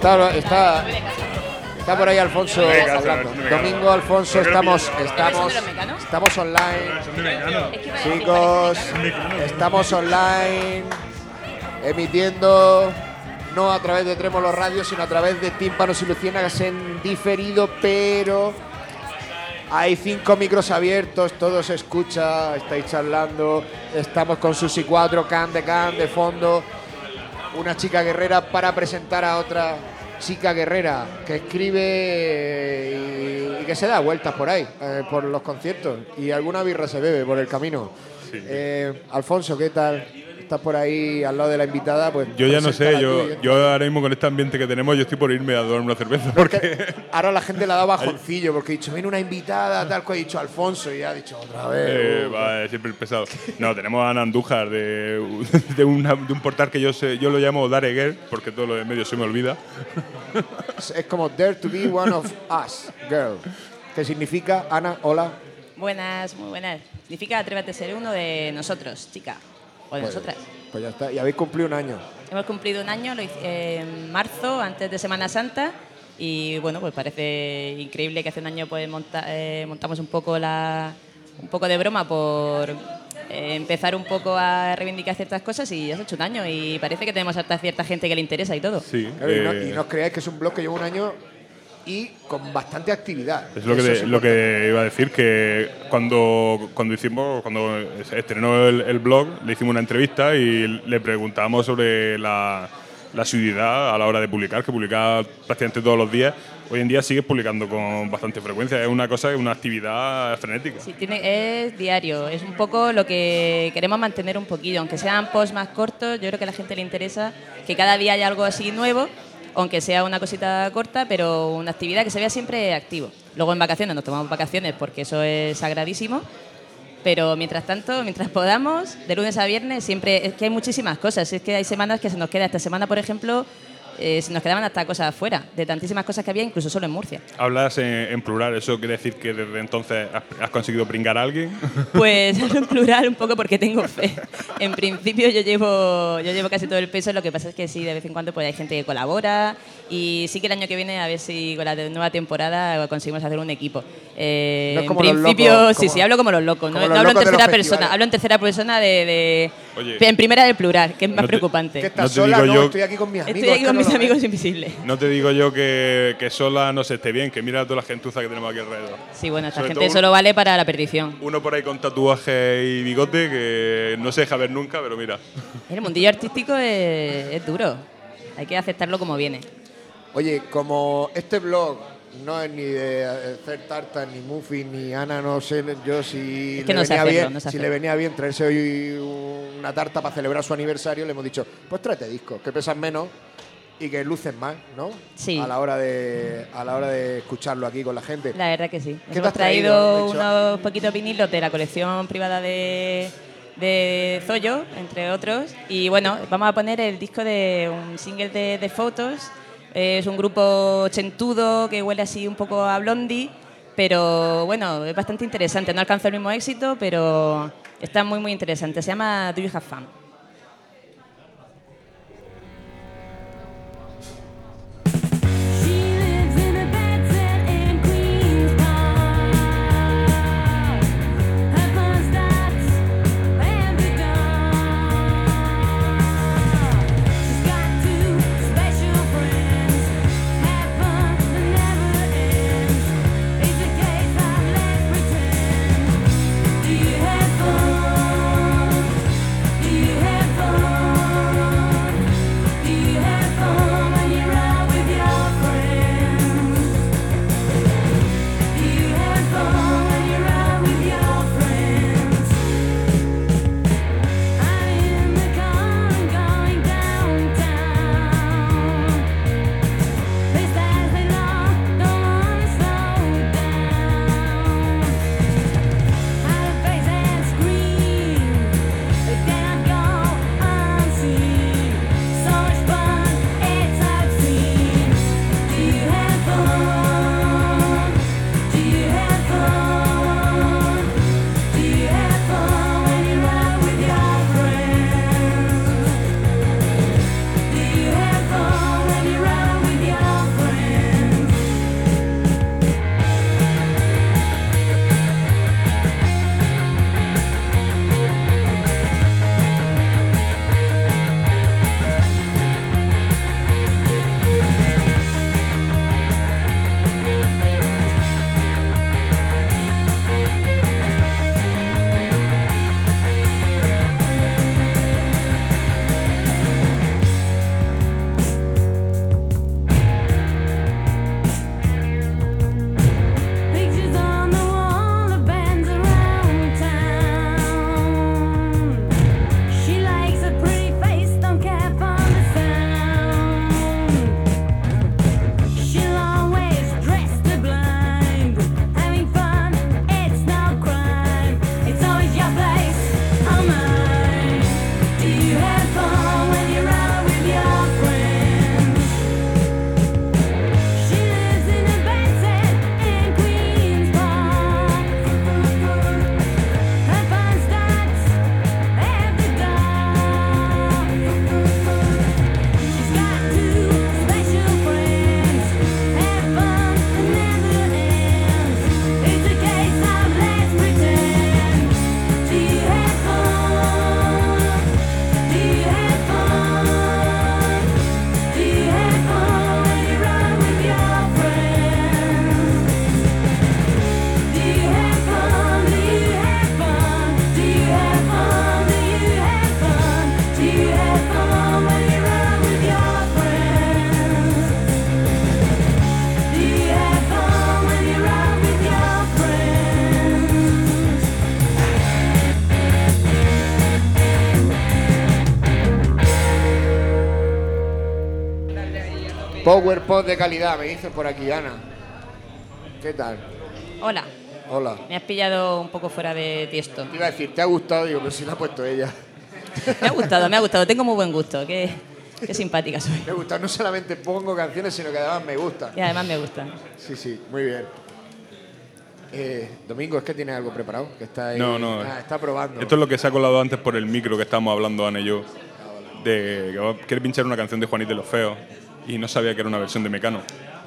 S1: Está, está, está por ahí Alfonso hablando. Domingo Alfonso, estamos, estamos, estamos online. Chicos, estamos online emitiendo no a través de Trémolo Radio, sino a través de Tímpanos y Luciérnagas en diferido, pero hay cinco micros abiertos, todo se escucha, estáis charlando, estamos con Susi 4, can de can de fondo, una chica guerrera para presentar a otra chica guerrera que escribe eh, y, y que se da vueltas por ahí, eh, por los conciertos, y alguna birra se bebe por el camino. Eh, Alfonso, ¿qué tal? Estás por ahí al lado de la invitada, pues
S2: Yo ya no sé, yo, yo ahora mismo con este ambiente que tenemos, yo estoy por irme a tomar una cerveza. Porque
S1: Ahora la gente le ha dado bajoncillo porque he dicho, viene una invitada, tal cual he dicho Alfonso y ha dicho otra vez.
S2: Eh,
S1: uh,
S2: siempre el pesado. No, tenemos a Ana Andújar de, de, una- de un portal que yo sé, yo lo llamo Dareger, porque todo lo de medio se me olvida.
S1: Es es como Dare to be one of us, girl. Que significa, Ana, hola.
S10: Buenas, muy buenas. Significa atrévete a ser uno de nosotros, chica. O de
S1: Pues-
S10: nosotras.
S1: Pues ya está. Y habéis cumplido un año.
S10: Hemos cumplido un año lo hice- eh, en marzo, antes de Semana Santa. Y bueno, pues parece increíble que hace un año pues monta- eh, montamos un poco la un poco de broma por eh, empezar un poco a reivindicar ciertas cosas y ya se ha hecho un año y parece que tenemos hasta cierta gente que le interesa y todo.
S2: Sí.
S1: Claro, y, no,
S2: eh,
S1: y no os creáis que es un blog que lleva un año y con bastante actividad.
S2: Es lo que, de-
S1: es
S2: lo que iba a decir, que cuando, cuando hicimos, cuando se estrenó el, el blog, le hicimos una entrevista y le preguntábamos sobre la, la asiduidad a la hora de publicar, que publicaba prácticamente todos los días. Hoy en día sigue publicando con bastante frecuencia, es una cosa, es una actividad frenética.
S10: Sí, tiene, es diario, es un poco lo que queremos mantener un poquillo, aunque sean posts más cortos, yo creo que a la gente le interesa que cada día haya algo así nuevo, aunque sea una cosita corta, pero una actividad que se vea siempre activo. Luego en vacaciones nos tomamos vacaciones porque eso es sagradísimo, pero mientras tanto, mientras podamos, de lunes a viernes, siempre es que hay muchísimas cosas, es que hay semanas que se nos queda, esta semana por ejemplo, eh, se nos quedaban hasta cosas afuera, de tantísimas cosas que había, incluso solo en Murcia.
S2: Hablas en, en plural, ¿eso quiere decir que desde entonces has, has conseguido pringar a alguien?
S10: Pues en plural un poco porque tengo fe. En principio yo llevo, yo llevo casi todo el peso, lo que pasa es que sí, de vez en cuando pues hay gente que colabora y sí que el año que viene a ver si con la nueva temporada conseguimos hacer un equipo. Eh,
S1: No
S10: en
S1: los
S10: principio,
S1: locos,
S10: sí,
S1: como-
S10: sí, hablo como los locos, no,
S1: como
S10: no
S1: los
S10: hablo en
S1: locos
S10: tercera persona, hablo en tercera persona de, de
S2: Oye,
S11: En primera del plural, que es más
S2: No te-
S11: preocupante.
S1: ¿Qué estás
S2: No te
S1: sola?
S2: digo
S1: no,
S2: yo-
S1: estoy aquí con mis amigos.
S11: Estoy aquí
S1: que
S11: con
S1: no
S11: mis amigos invisibles.
S2: no te digo yo que, que sola no se esté bien, que mira toda la gentuza que tenemos aquí alrededor.
S11: Sí, bueno, esta
S2: Sobre
S11: gente solo vale para la perdición.
S2: Uno por ahí con tatuaje y bigote que no se deja ver nunca, pero mira.
S11: El mundillo artístico es, es duro. Hay que aceptarlo como viene.
S1: Oye, como este blog no es ni de hacer tartas, ni muffins, ni Ana, no sé yo si,
S11: Es que
S1: le,
S11: no
S1: venía
S11: hacerlo,
S1: bien,
S11: no
S1: si le venía bien traerse hoy una tarta para celebrar su aniversario, le hemos dicho, pues tráete discos, que pesan menos y que lucen más, ¿no?
S11: Sí.
S1: A la hora de, a la hora de escucharlo aquí con la gente.
S11: La verdad que sí. Nos
S1: ¿Qué te
S11: hemos
S1: traído,
S11: traído unos poquitos vinilos de la colección privada de, de Zoyo, entre otros. Y bueno, vamos a poner el disco de un single de, de Es un grupo chentudo que huele así un poco a Blondie, pero bueno, es bastante interesante. No alcanzó el mismo éxito, pero está muy, muy interesante. Se llama Do You Have Fun?
S1: De calidad, me dicen por aquí, Ana. ¿Qué tal?
S11: Hola,
S1: Hola.
S11: me has pillado un poco fuera de tiesto.
S1: Te iba a decir, ¿te ha gustado? Digo, pero si la ha puesto ella.
S11: Me ha gustado, me ha gustado. Tengo muy buen gusto. Qué, qué simpática soy.
S1: Me gusta, no solamente pongo canciones, sino que además me gustan.
S11: Y además me gusta.
S1: Sí, sí, muy bien. Eh, Domingo, ¿es que tienes algo preparado? Que está ahí-
S2: No, no.
S1: Ah, está probando.
S2: Esto es lo que se ha colado antes por el micro que estábamos hablando Ana y yo. De que quiere pinchar una canción de Juanito de los Feos y no sabía que era una versión de Mecano.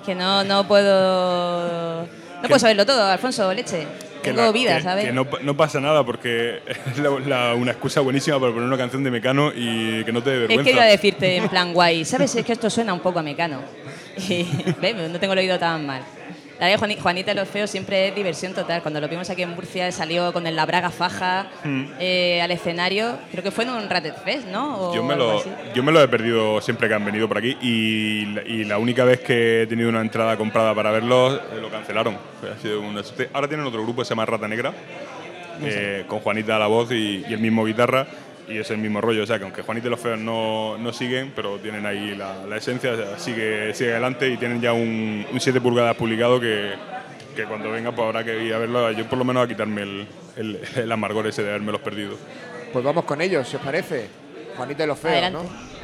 S11: Que no, no puedo. No puedo saberlo todo, Alfonso, leche.
S10: tengo
S2: la-
S10: vida,
S2: que-
S10: ¿sabes?
S2: que no, no pasa nada porque es la- la- una excusa buenísima para poner una canción de Mecano y que no te dé
S10: Es
S2: vergüenza.
S10: que iba a decirte en plan guay, ¿sabes? Es que esto suena un poco a mecano. Y, ¿ves? No tengo el oído tan mal. La de Juani- Juanita los feos siempre es diversión total. Cuando lo vimos aquí en Murcia, salió con el la braga faja
S2: Mm.
S10: eh, al escenario. Creo que fue en un Rated Fest, ¿no? O
S2: Yo me, lo, yo me lo he perdido siempre que han venido por aquí y, la- y la única vez que he tenido una entrada comprada para verlos eh, lo cancelaron. Ha sido una. Ahora tienen otro grupo que se llama Rata Negra, eh, con Juanita a la voz y, y el mismo guitarra y es el mismo rollo. O sea, que aunque Juanita y los Feos no, no siguen, pero tienen ahí la, la esencia, o sea, sigue, sigue adelante y tienen ya un, un 7 pulgadas publicado que, que cuando venga pues habrá que ir a verlo. Yo por lo menos a quitarme el, el, el amargor ese de haberme los perdido.
S12: Pues vamos con ellos, si os parece. Juanita y los feos,
S10: Adelante.
S12: ¿no?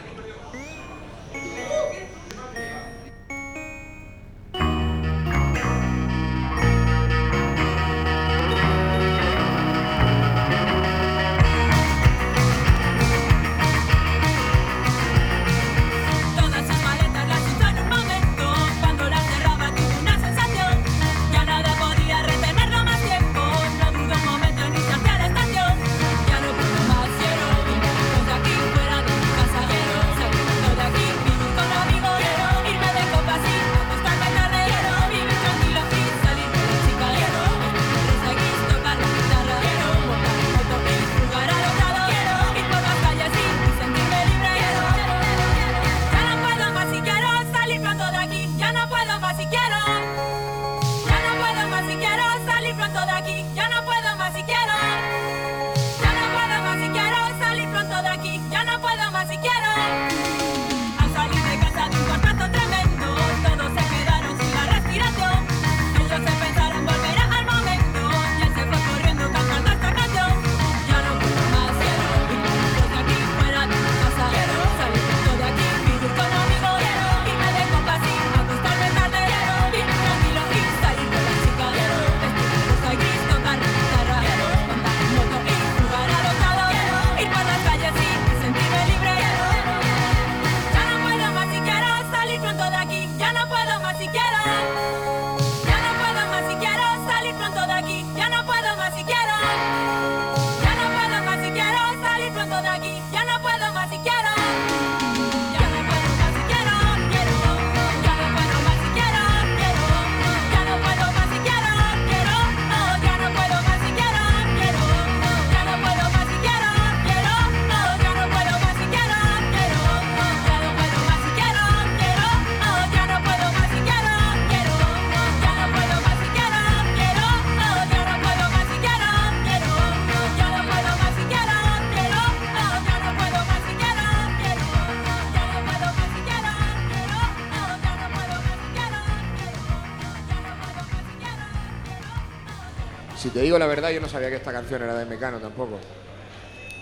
S12: Digo la verdad, yo no sabía que esta canción era de Mecano tampoco.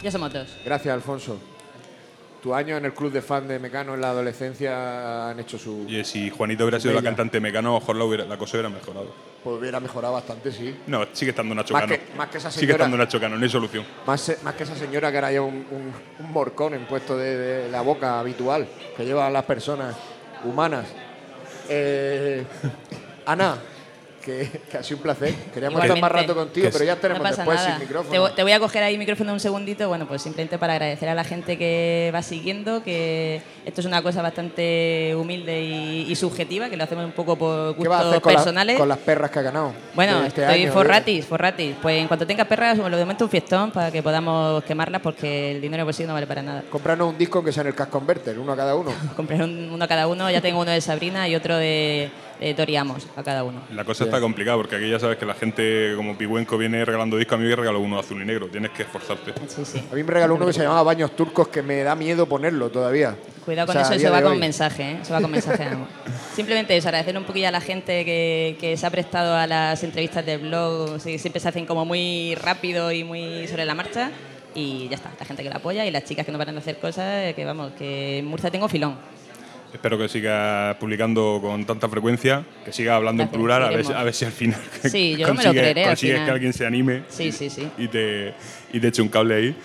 S10: Ya somos dos.
S12: Gracias, Alfonso. Tu año en el club de fan de Mecano en la adolescencia han hecho su...
S2: Y si Juanito hubiera sido la
S12: Bella.
S2: cantante de Mecano, a lo mejor la, hubiera- la cosa hubiera mejorado.
S12: Pues hubiera mejorado bastante, sí.
S2: No, sigue estando Nacho
S12: Más
S2: Cano.
S12: que- más que esa
S2: Sigue
S12: señora-
S2: estando Nacho Cano, no hay solución.
S12: Más, se- más que esa señora que ahora lleva un, un, un morcón en puesto de, de la boca habitual que llevan las personas humanas. Eh, Ana, que, que ha sido un placer. Queríamos estar más rato contigo,
S2: Que
S12: pero ya tenemos
S10: no
S12: después
S10: nada.
S12: sin micrófono.
S10: Te, vo- te voy a coger ahí micrófono un segundito, bueno, pues simplemente para agradecer a la gente que va siguiendo, que esto es una cosa bastante humilde y, y subjetiva, que lo hacemos un poco por
S12: ¿Qué vas a
S10: gustos
S12: hacer con, la-
S10: personales.
S12: con las perras que ha ganado?
S10: Bueno,
S12: este
S10: estoy
S12: año?
S10: forratis, forratis. Pues en cuanto tenga perras, lo de momento un fiestón para que podamos quemarlas porque el dinero por sí no vale para nada.
S12: Comprarnos un disco que sea en el Cash Converter, uno a cada uno.
S10: Compré un- uno a cada uno, ya tengo uno de Sabrina y otro de, Amos a cada uno.
S2: La cosa está complicada porque aquí ya sabes que la gente como Pigüenco viene regalando discos. A mí me regaló uno azul y negro. Tienes que esforzarte.
S10: Sí, sí.
S12: A mí me regaló uno que se llamaba Baños Turcos que me da miedo ponerlo todavía.
S10: Cuidado con
S12: O sea,
S10: eso,
S12: a
S10: eso va con mensaje, ¿eh? Eso va con mensaje. Simplemente eso, agradecer un poquillo a la gente que, que se ha prestado a las entrevistas del blog, sí, siempre se hacen como muy rápido y muy sobre la marcha. Y ya está, la gente que la apoya y las chicas que no paran de hacer cosas, eh, que vamos, que en Murcia tengo filón.
S2: Espero que siga publicando con tanta frecuencia, que siga hablando en
S10: Gracias,
S2: plural, a ver, a ver si al final
S10: Sí, yo me lo
S2: consigue-
S10: creeré al
S2: consigues
S10: final.
S2: que alguien se anime
S10: Sí, sí, sí.
S2: y te, y te eche un cable ahí.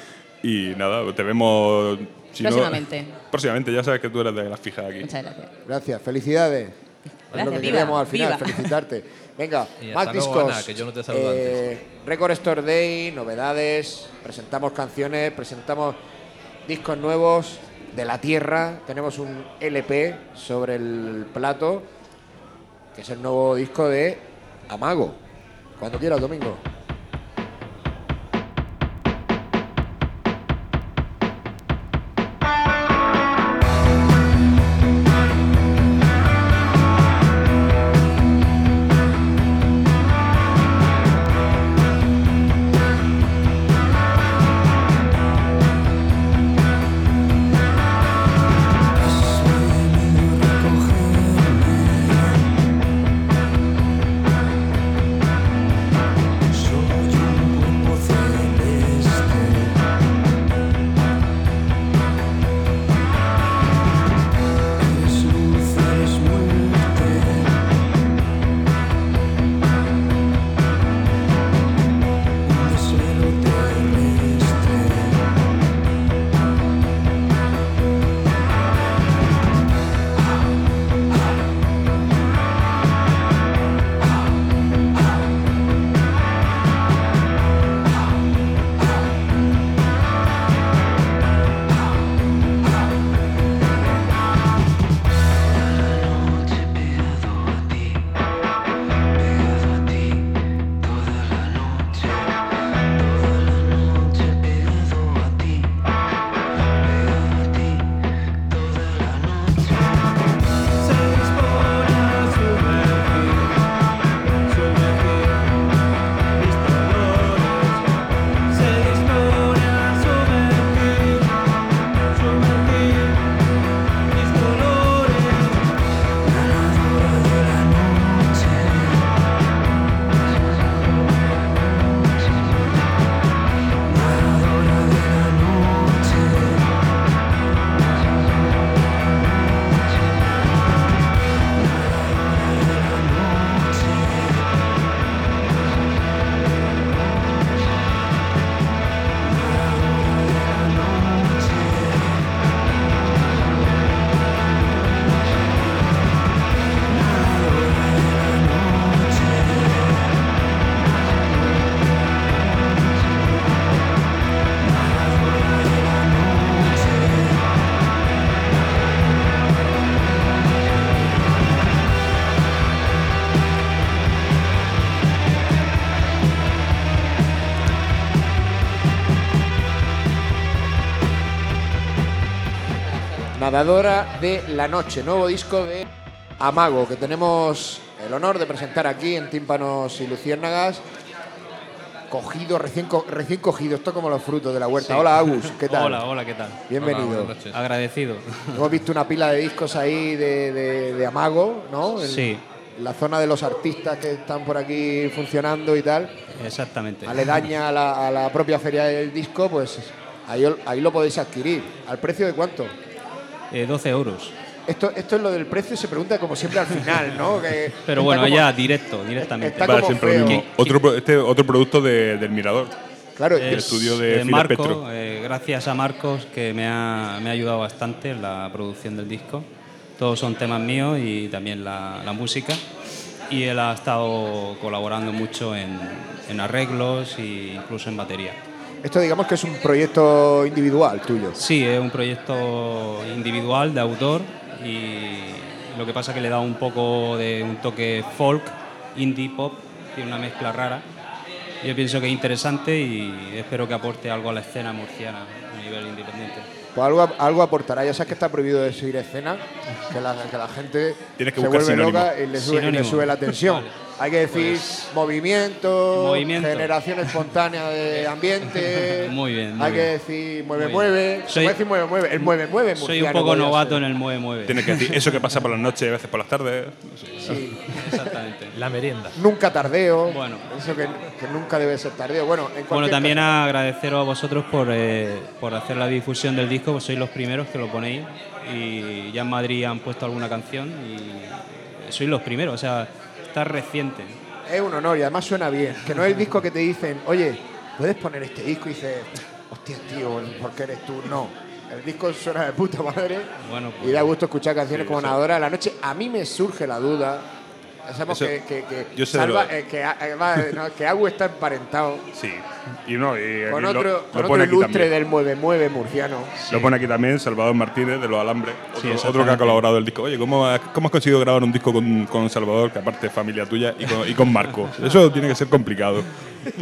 S2: Y nada, te vemos... si no-
S10: Próximamente.
S2: próximamente, ya sabes que tú eres de las fijas aquí.
S10: Muchas gracias.
S12: Gracias, felicidades.
S1: lo que
S10: Gracias, viva,
S1: queríamos al final,
S10: viva.
S1: felicitarte. Venga, más discos.
S7: Ana, que yo no te
S1: Eh, Record Store Day, novedades, presentamos canciones, presentamos discos nuevos de la tierra. Tenemos un LP sobre el plato, que es el nuevo disco de Amago. Cuando quieras, Domingo. Nadadora de la Noche, nuevo disco de Amago, que tenemos el honor de presentar aquí en Tímpanos y Luciérnagas. Cogido, recién, co- recién cogido, esto como los frutos de la huerta.
S13: Sí.
S1: Hola Agus, ¿qué tal?
S13: Hola, hola, ¿qué tal?
S1: Bienvenido.
S7: Hola.
S13: Agradecido.
S1: Hemos visto una pila de discos ahí de, de- de Amago, ¿no? En
S13: Sí.
S1: La zona de los artistas que están por aquí funcionando y tal.
S13: Exactamente.
S1: Aledaña a la, a la propia feria del disco, pues ahí, ahí lo podéis adquirir. ¿Al precio de cuánto?
S13: Eh, 12 euros.
S1: Esto, esto es lo del precio, se pregunta como siempre al final, ¿no? Que
S13: Pero bueno,
S1: como-
S13: ya directo, directamente.
S1: Está como
S2: siempre lo
S1: feo.
S2: mismo. Otro, pro- este, otro producto de- del Mirador.
S1: Claro,
S2: El
S13: Es,
S2: estudio de Fidel
S13: Marco,
S2: Petro.
S13: eh, gracias a Marcos que me ha, me ha ayudado bastante en la producción del disco. Todos son temas míos y también la, la música. Y él ha estado colaborando mucho en, en arreglos e incluso en batería.
S1: Esto digamos que es un proyecto individual tuyo.
S13: Sí, es un proyecto individual de autor y lo que pasa es que le da un poco de un toque folk, indie pop, tiene una mezcla rara. Yo pienso que es interesante y espero que aporte algo a la escena murciana a nivel independiente.
S1: Pues algo, algo aportará. Ya sabes que está prohibido de seguir escena, que la, que la gente
S2: Tienes que
S1: se
S2: buscar
S1: vuelve
S2: sinónimo.
S1: loca y le sube, y le sube la tensión.
S13: Vale.
S1: Hay que decir movimiento,
S13: Movimiento.
S1: generación espontánea de ambiente.
S13: Muy bien, muy
S1: Hay que decir mueve,
S13: Muy
S1: mueve. Se
S13: Soy-
S1: puede decir mueve, mueve. El mueve, mueve.
S13: Soy un poco novato en el mueve mueve.
S2: Tienes que decir eso que pasa por las noches y a veces por las tardes.
S1: Sí.
S13: Exactamente.
S7: La merienda.
S1: Nunca tardeo.
S13: Bueno.
S1: Eso que, que nunca debe ser tardeo. Bueno, en
S13: Bueno, también
S1: caso-
S13: agradeceros a vosotros por, eh, por hacer la difusión del disco, pues sois los primeros que lo ponéis y ya en Madrid han puesto alguna canción y sois los primeros, o sea, está reciente.
S1: Es un honor y además suena bien. Que no es el disco que te dicen, oye, ¿puedes poner este disco? Y dices, hostia, tío, ¿por qué eres tú? No. El disco suena de puta madre.
S13: Bueno,
S1: Y
S13: pues,
S1: da gusto escuchar canciones
S2: Sí,
S1: como. Nadadora de la Noche. A mí me surge la duda. Sabemos
S2: Eso-
S1: que, que, que,
S2: yo
S1: Salva- eh, que, eh, va, no, que Agu está emparentado
S2: Sí. Y no, y
S1: con otro,
S2: lo,
S1: con
S2: lo
S1: otro ilustre del Mueve Mueve murciano.
S2: Lo pone aquí también Salvador Martínez de Los Alambres,
S13: Sí,
S2: otro, otro que ha colaborado el disco. Oye, ¿cómo, has- ¿cómo has conseguido grabar un disco con, con Salvador, que aparte es familia tuya, y con, y con Marco? Eso tiene que ser complicado.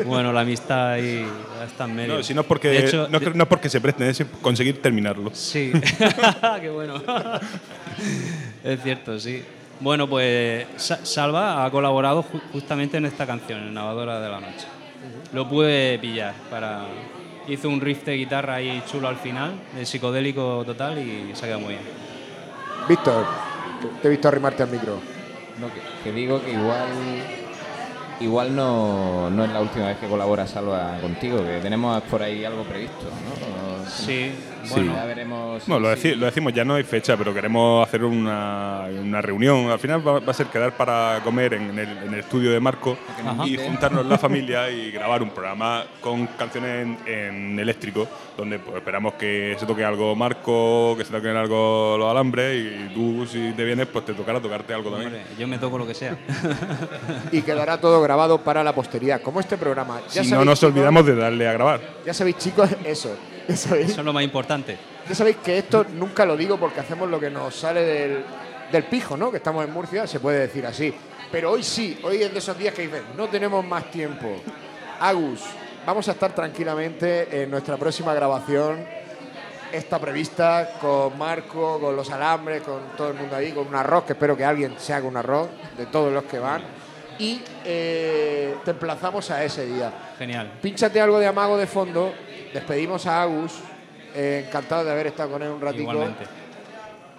S13: bueno, la amistad ahí está en medio.
S2: No, si no es porque,
S13: De hecho,
S2: no, es- no es porque se presten, es conseguir terminarlo.
S13: Sí, qué bueno. es cierto, sí. Bueno, pues Sa- Salva ha colaborado ju- justamente en esta canción, en Navadora de la Noche. Lo pude pillar para... Hizo un riff de guitarra ahí chulo al final, de psicodélico total y se ha quedado muy bien.
S1: Víctor, te he visto arrimarte al micro.
S3: No, que, que digo que igual igual no, no es la última vez que colabora Salva contigo, que tenemos por ahí algo previsto, ¿no?
S13: Sí,
S3: Bueno, ya veremos.
S2: Bueno, lo, deci- lo decimos, ya no hay fecha, pero queremos hacer una, una reunión. Al final va, va a ser quedar para comer en el, en el estudio de Marco y juntarnos la familia y grabar un programa con canciones en, en eléctrico, donde pues, esperamos que se toque algo Marco, que se toquen algo los alambres y tú si te vienes pues te tocará tocarte algo también.
S13: yo me toco lo que sea.
S1: Y quedará todo grabado para la posteridad, como este programa. Ya
S2: si
S1: sabéis,
S2: no nos
S1: chicos,
S2: olvidamos de darle a grabar.
S1: Ya sabéis, chicos, eso. Ya sabéis,
S13: Eso es lo más importante.
S1: ya sabéis que esto nunca lo digo porque hacemos lo que nos sale del, del pijo, ¿no? Que estamos en Murcia, se puede decir así. Pero hoy sí, hoy es de esos días que dicen, no tenemos más tiempo. Agus, vamos a estar tranquilamente en nuestra próxima grabación. Está prevista con Marco, con los alambres, con todo el mundo ahí, con un arroz, que espero que alguien se haga un arroz de todos los que van. Y eh, te emplazamos a ese día.
S13: Genial.
S1: Pínchate algo de amago de fondo. Despedimos a Agus. eh, encantado de haber estado con él un ratito.
S13: Igualmente.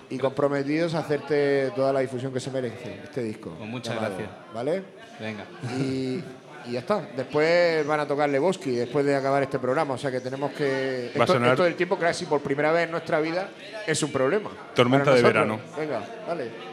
S1: Y comprometidos a hacerte toda la difusión que se merece este disco.
S13: Pues muchas
S1: llamado,
S13: gracias.
S1: ¿Vale?
S13: Venga.
S1: Y, y ya está. Después van a tocarle Bosky después de acabar este programa. O sea que tenemos que.
S2: Va a
S1: Esto,
S2: sonar-
S1: esto del tiempo, casi por primera vez en nuestra vida, es un problema.
S2: Tormenta de verano.
S1: Venga, dale.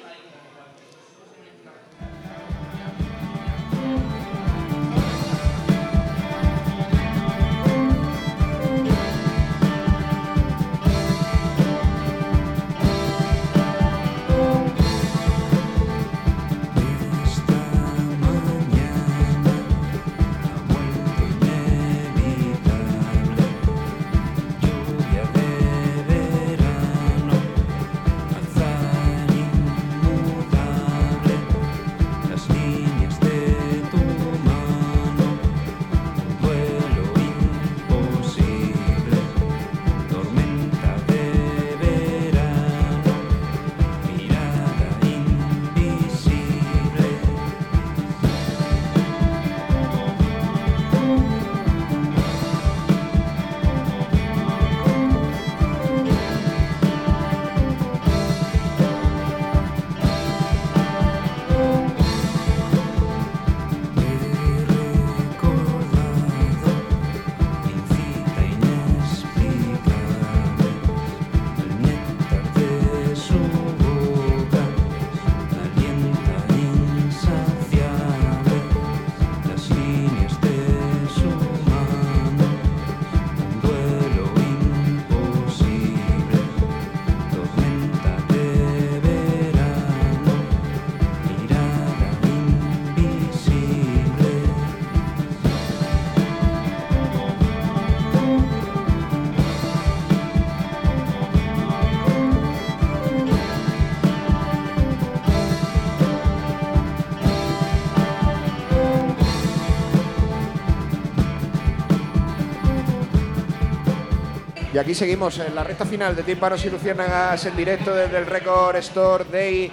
S1: Aquí seguimos en la recta final de Tímpanos y Luciérnagas en directo desde el Record Store Day,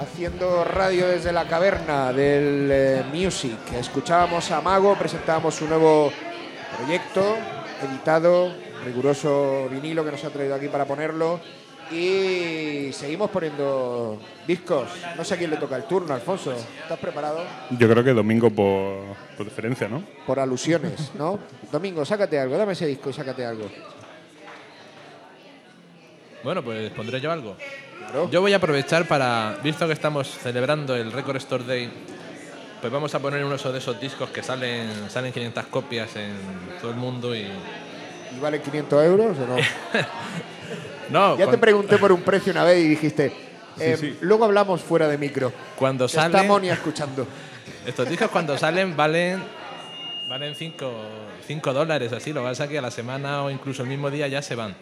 S1: haciendo radio desde la caverna del eh, Music. Escuchábamos a Mago, presentábamos su nuevo proyecto, editado, riguroso vinilo que nos ha traído aquí para ponerlo. Y seguimos poniendo discos. No sé a quién le toca el turno, Alfonso. ¿Estás preparado?
S2: Yo creo que domingo por, por diferencia, ¿no?
S1: Por alusiones, ¿no? Domingo, sácate algo, dame ese disco y sácate algo.
S7: Bueno, pues pondré yo algo.
S1: Claro.
S7: Yo voy a aprovechar para, visto que estamos celebrando el Record Store Day, pues vamos a poner uno de esos discos que salen, salen 500 copias en todo el mundo y,
S1: ¿Y valen 500 euros o no?
S7: No,
S1: ya te pregunté por un precio una vez y dijiste, eh,
S2: sí.
S1: luego hablamos fuera de micro.
S7: cuando
S1: Está
S7: salen,
S1: Monia escuchando.
S7: estos discos cuando salen valen valen 5 dólares así, lo pasa es que a la semana o incluso el mismo día ya se van.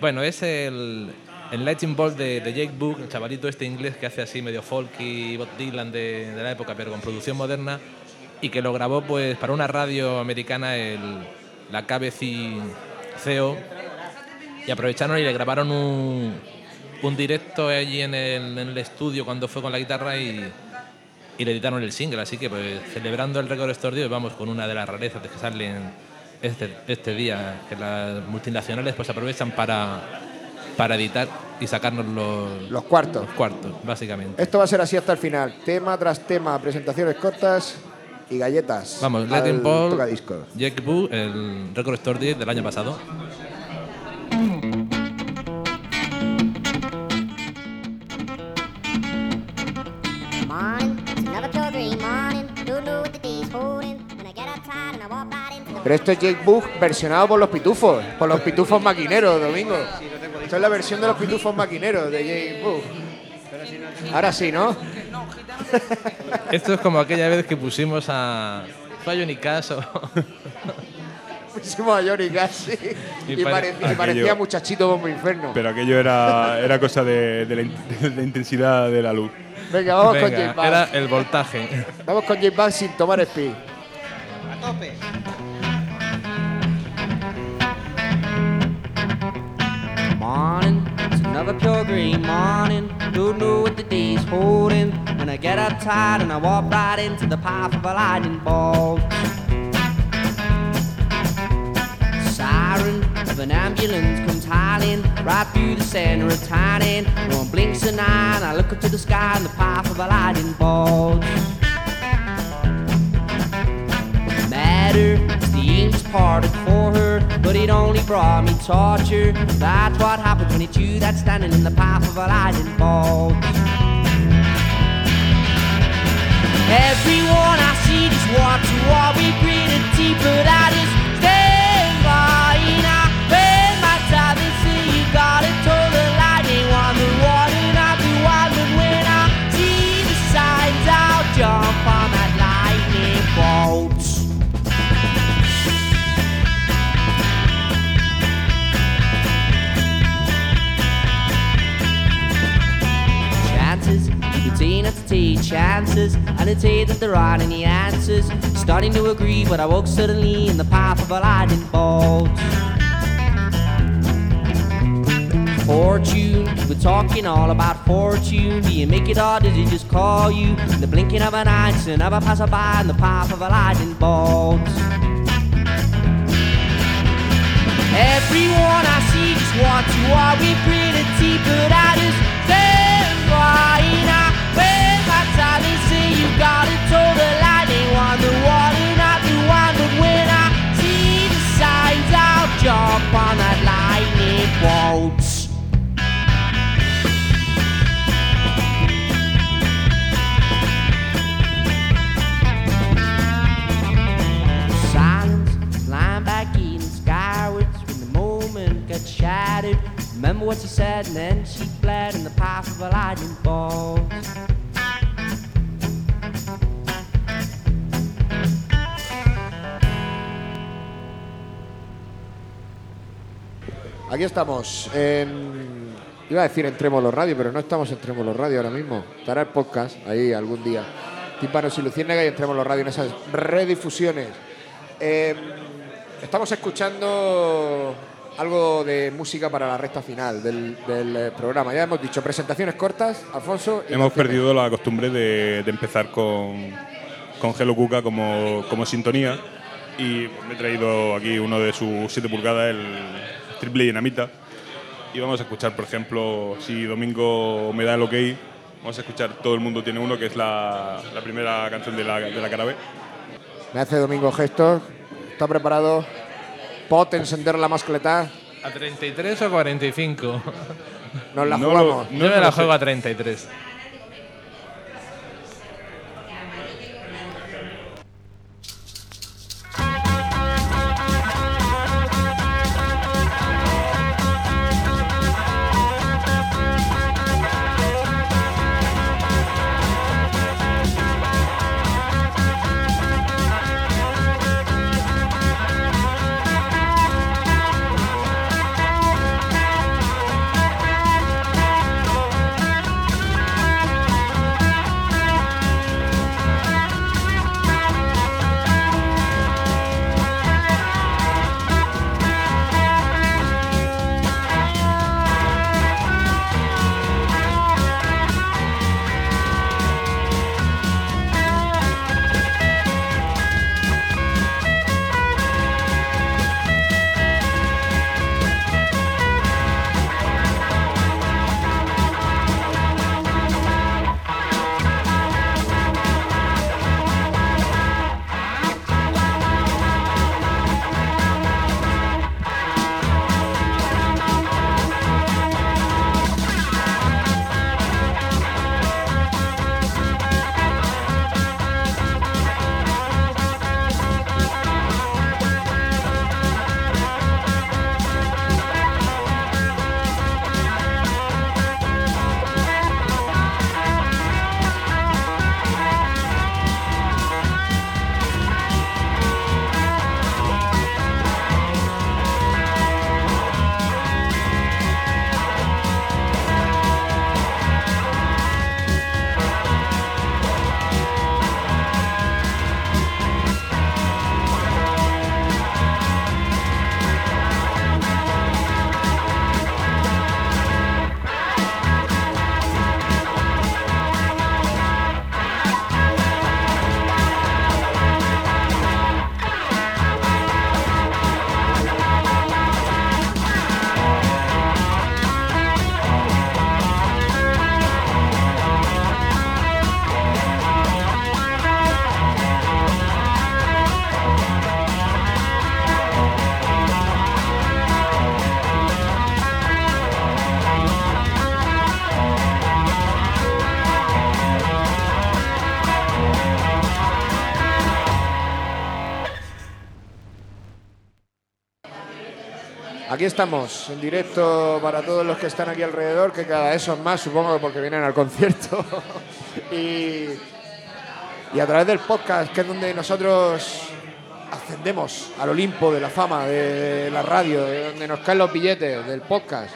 S7: Bueno, es el, el Lightning Bolt de, de Jake Book, el chavalito este inglés que hace así medio folk y Bob Dylan de, de la época, pero con producción moderna, y que lo grabó pues para una radio americana, el, la KBC CEO, y aprovecharon y le grabaron un, un directo allí en el, en el estudio cuando fue con la guitarra y, y le editaron el single. Así que, pues, celebrando el récord Deal, vamos con una de las rarezas de que salen este, este día, que las multinacionales pues aprovechan para, para editar y sacarnos los,
S1: Los cuartos.
S7: los cuartos, básicamente.
S1: Esto va a ser así hasta el final. Tema tras tema, presentaciones cortas y galletas.
S7: Vamos, Latin Paul. Jack Boo, el récord Store Deal del año pasado.
S1: Pero esto es Jake Bush versionado por los pitufos, por los pitufos maquineros, Domingo. Esto es la versión de los pitufos maquineros de Jake Bush. Ahora sí, ¿no?
S7: Esto es como aquella vez que pusimos a Fallo ni caso.
S1: Pusimos a Johnny Cash sí.
S7: Y
S1: y,
S7: pare-
S1: parecía, y
S2: Aquello-
S1: parecía muchachito bombo inferno.
S2: Pero aquello era, era cosa de, de la, in- de la intensidad de la luz.
S1: Venga, vamos con
S7: Venga,
S1: Jake
S7: era
S1: Bush.
S7: el voltaje.
S1: Vamos con Jake Bush sin tomar speed.
S14: Morning, it's another pure green morning. Don't know what the day's holding. When I get up tired and I walk right into the path of a lightning bolt. Siren of an ambulance comes howling right through the center of town. And one blinks an eye. And I look up to the sky in the path of a lightning bolt. matter. Angels parted for her, but it only brought me torture. That's what happens when it's you that's standing in the path of a lightning bolt. Everyone chances. I didn't say that there aren't any answers. Starting to agree, but I woke suddenly in the path of a lightning bolt. Fortune, we're talking all about fortune. Do you make it or does it just call you? In the blinking of an eye, to never pass by in the path of a lightning bolt. Everyone I see just want to with gritted teeth, but I just stand by and when vitality see you got it all the lightning wonder what and I do wonder when I see the signs I'll jump on that lightning bolt. Remember what she said, and then she fled in the path of a lightning bolt.
S1: Aquí estamos en. Iba a decir en Trémolo Radio, pero no estamos en Trémolo Radio ahora mismo. Estará el podcast ahí algún día. Tímpanos y Luciérnaga y en Trémolo Radio en esas redifusiones. Eh, estamos escuchando algo de música para la recta final del, del, eh, programa. Ya hemos dicho presentaciones cortas, Alfonso. y
S2: Hemos perdido la costumbre de, de empezar con, con Hello Cuca como, como sintonía y me he traído aquí uno de sus 7 pulgadas, el triple dinamita. Y vamos a escuchar, por ejemplo, si Domingo me da el ok, vamos a escuchar Todo el mundo tiene uno, que es la, la primera canción de la, de la cara B.
S1: Me hace Domingo gestos. ¿Está preparado? Pot encender la mascleta.
S7: ¿A 33 o 45?
S1: Nos la
S2: No
S1: jugamos.
S2: no
S7: Yo me la
S2: sé.
S7: juego a 33.
S1: Aquí estamos, en directo para todos los que están aquí alrededor, que cada vez son más, supongo que porque vienen al concierto. y, y a través del podcast, que es donde nosotros ascendemos al Olimpo de la fama, de la radio, de donde nos caen los billetes, del podcast,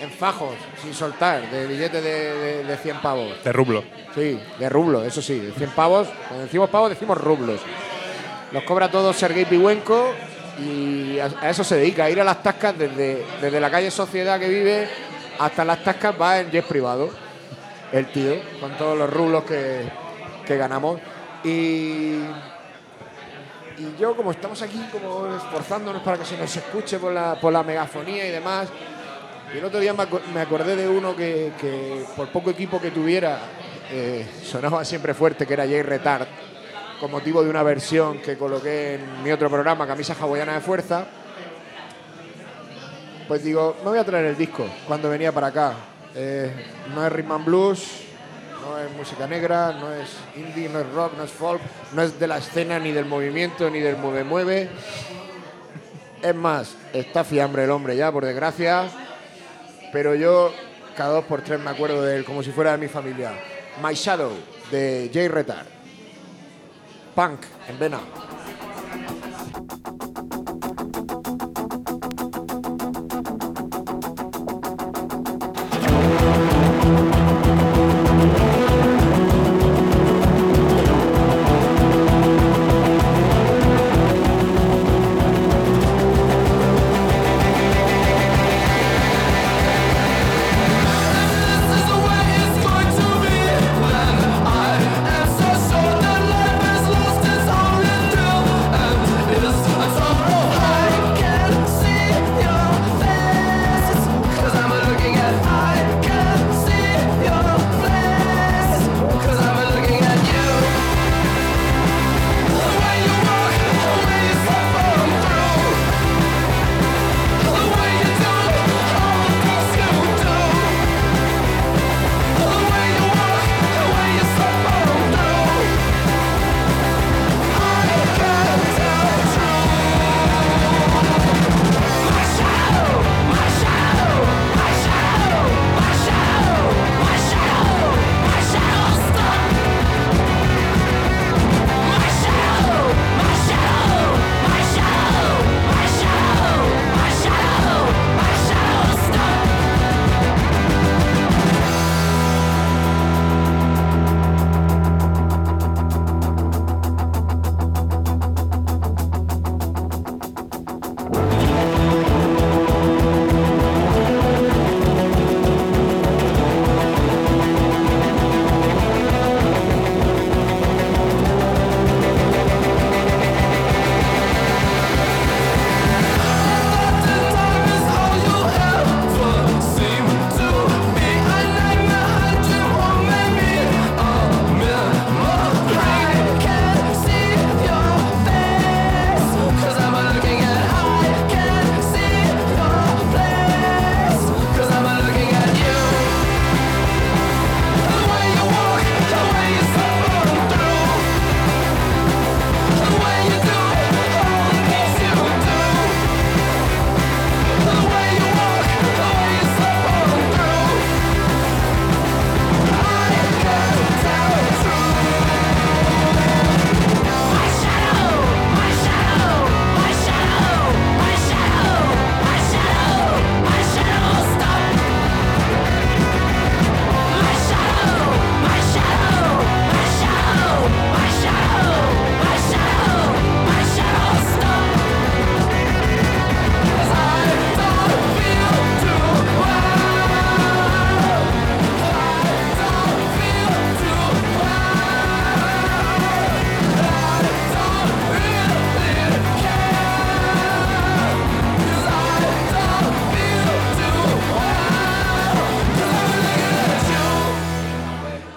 S1: en fajos, sin soltar, de billetes de, de- de 100 pavos.
S2: De rublo.
S1: Sí, de rublos, eso sí, de 100 pavos. Cuando decimos pavos, decimos rublos. Los cobra todos Sergei Pihuenko y a, eso se dedica, a ir a las tascas desde, desde la calle Sociedad que vive hasta las tascas va en jet privado. El tío, con todos los rublos que, que ganamos. Y, y yo, como estamos aquí como esforzándonos para que se nos escuche por la, por la megafonía y demás, y el otro día me acordé de uno que, que por poco equipo que tuviera, eh, sonaba siempre fuerte, que era Jay Retard, con motivo de una versión que coloqué en mi otro programa, Camisa Hawaiana de Fuerza. Pues digo, me voy a traer el disco cuando venía para acá. Eh, no es rhythm and blues, no es música negra, no es indie, no es rock, no es folk, no es de la escena, ni del movimiento, ni del mueve mueve. Es más, está fiambre el hombre ya, por desgracia. Pero yo cada dos por tres me acuerdo de él como si fuera de mi familia. My Shadow, de Jay Retard. Punk, en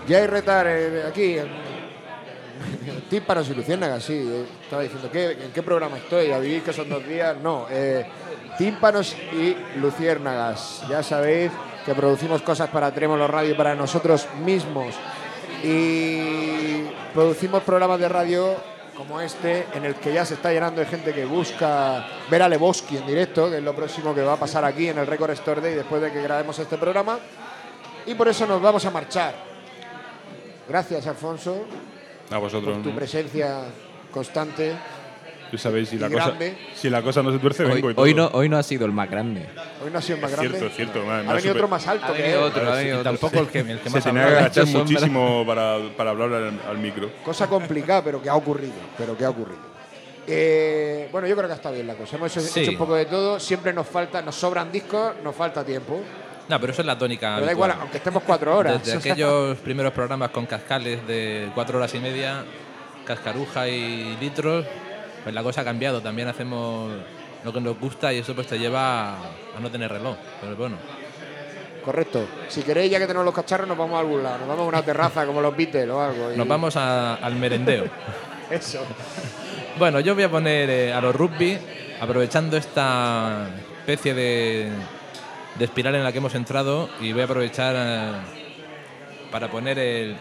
S1: vena. Jay Retar, eh, aquí, en, en Tímpanos y Luciérnagas, sí. eh, estaba diciendo, ¿qué, ¿en qué programa estoy? ¿A vivir que son dos días? No, eh, Tímpanos y Luciérnagas. Ya sabéis que producimos cosas para Trémolo Radio, para nosotros mismos. Y producimos programas de radio como este, en el que ya se está llenando de gente que busca ver a Lebowski en directo, que es lo próximo que va a pasar aquí en el Record Store Day después de que grabemos este programa. Y por eso nos vamos a marchar. Gracias, Alfonso,
S2: A vosotros.
S1: por tu
S2: ¿no?
S1: presencia constante.
S2: Sabéis, si
S1: y
S2: la, cosa, si la cosa no se tuerce,
S3: Hoy,
S2: vengo y todo.
S3: hoy no, hoy no ha sido el más grande.
S1: Hoy no ha sido el más grande.
S2: cierto, cierto.
S1: Ha venido
S2: super-
S1: otro más alto
S3: Ha
S1: que
S3: venido
S1: él.
S3: otro, ha venido
S7: Y
S3: otro.
S7: tampoco el que, el que
S2: Se
S7: más
S2: tenía
S7: hablaba.
S2: que agachar muchísimo para, para hablar al, al micro.
S1: Cosa complicada, pero que ha ocurrido. Pero que ha ocurrido. Eh, bueno, yo creo que está bien la cosa. Hemos hecho,
S7: Sí.
S1: hecho un poco de todo. Siempre nos falta, nos sobran discos, nos falta tiempo.
S7: No, pero eso es la tónica.
S1: Pero da igual, aunque estemos cuatro horas.
S7: Desde aquellos primeros programas con cascales de cuatro horas y media, cascaruja y litros, pues la cosa ha cambiado. También hacemos lo que nos gusta y eso pues te lleva a, a no tener reloj. Pero bueno,
S1: Correcto. Si queréis, ya que tenemos los cacharros, nos vamos a algún lado. Nos vamos a una terraza como los Beatles o algo. y-
S7: nos vamos a- al merendeo.
S1: Eso.
S7: Bueno, yo voy a poner eh, a los rugby, aprovechando esta especie de, de espiral en la que hemos entrado, y voy a aprovechar eh, para poner el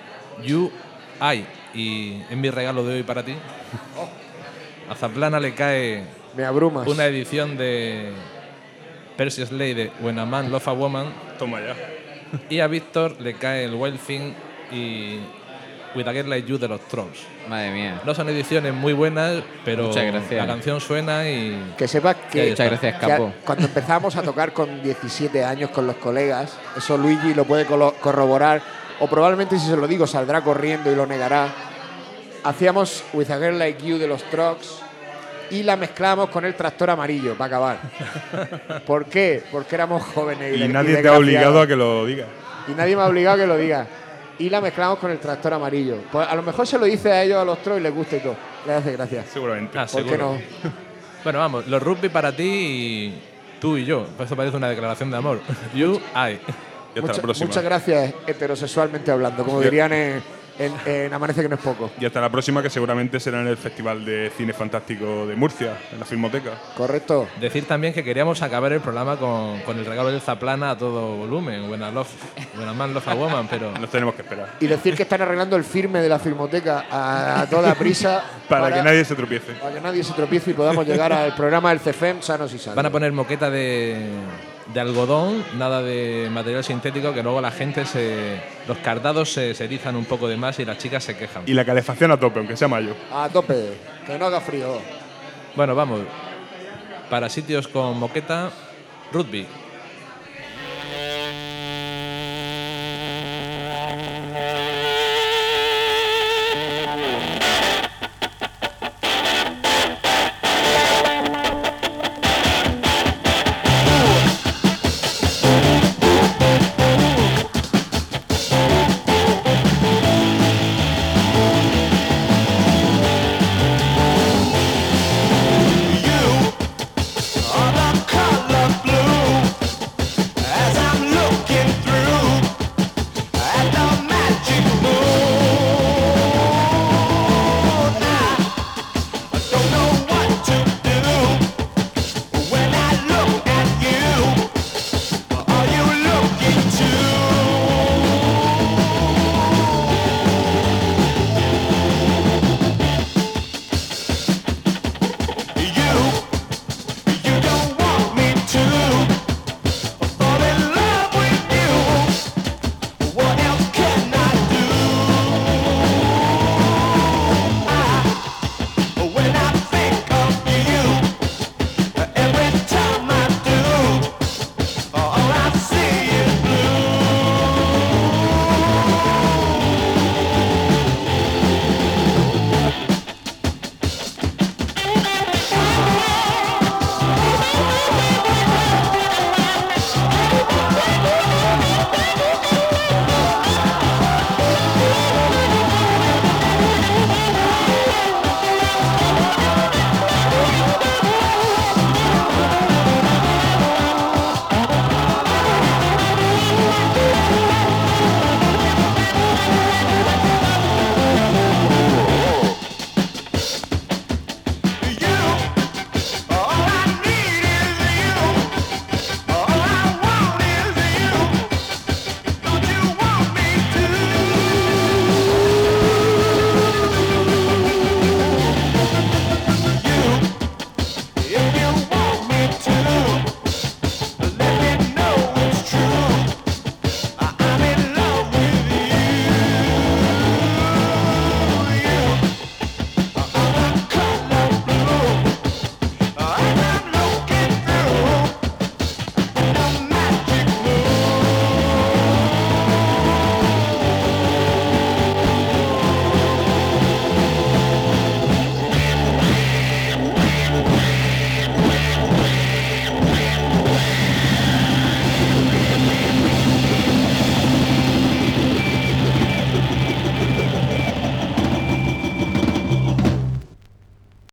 S7: You I, y es mi regalo de hoy para ti. A Zaplana le cae
S1: Me abrumas.
S7: una edición de Percy Slade de When a Man Love a Woman,
S2: Toma ya.
S7: y a Víctor le cae el Wild Thing y With a Girl Like You de los Trolls.
S3: Madre mía.
S7: No son ediciones muy buenas, pero
S3: Muchas gracias.
S7: la canción suena y
S1: Que sepas que,
S3: Muchas gracias, Capo.
S1: cuando empezamos a tocar con 17 años con los colegas, eso Luigi lo puede corroborar, o probablemente si se lo digo saldrá corriendo y lo negará. Hacíamos With a Girl Like You de los Trucks y la mezclamos con el tractor amarillo para acabar. ¿Por qué? Porque éramos jóvenes.
S2: Y
S1: de-
S2: nadie te ha obligado a que lo diga.
S1: Y nadie me ha obligado a que lo diga. Y la mezclamos con el tractor amarillo. Pues a lo mejor se lo dice a ellos, a los trolls, y les gusta y todo. Les hace gracia.
S2: Seguramente.
S7: Ah,
S1: ¿Por qué
S7: seguro.
S1: no?
S7: Bueno, vamos, los rugby para ti y tú y yo. Eso parece una declaración de amor. You, I.
S2: Y hasta
S1: Mucha- muchas gracias, heterosexualmente hablando, como dirían en, en- en Amanece que no es poco.
S2: Y hasta la próxima, que seguramente será en el Festival de Cine Fantástico de Murcia, en la Filmoteca.
S1: Correcto.
S7: Decir también que queríamos acabar el programa con, con el regalo del Zaplana a todo volumen. Buena love, buena man love a woman, pero
S2: Nos tenemos que esperar.
S1: Y decir que están arreglando el firme de la filmoteca a, a toda prisa
S2: Para, que nadie se tropiece.
S1: para que nadie se tropiece y podamos llegar al programa del CFEM sanos y sanos.
S7: van a poner moqueta de, de algodón, nada de material sintético, que luego la gente se. Los cardados se, se erizan un poco de más y las chicas se quejan.
S2: Y la calefacción a tope, aunque sea mayo.
S1: A tope, que no haga frío.
S7: Bueno, vamos. Para sitios con moqueta, rugby.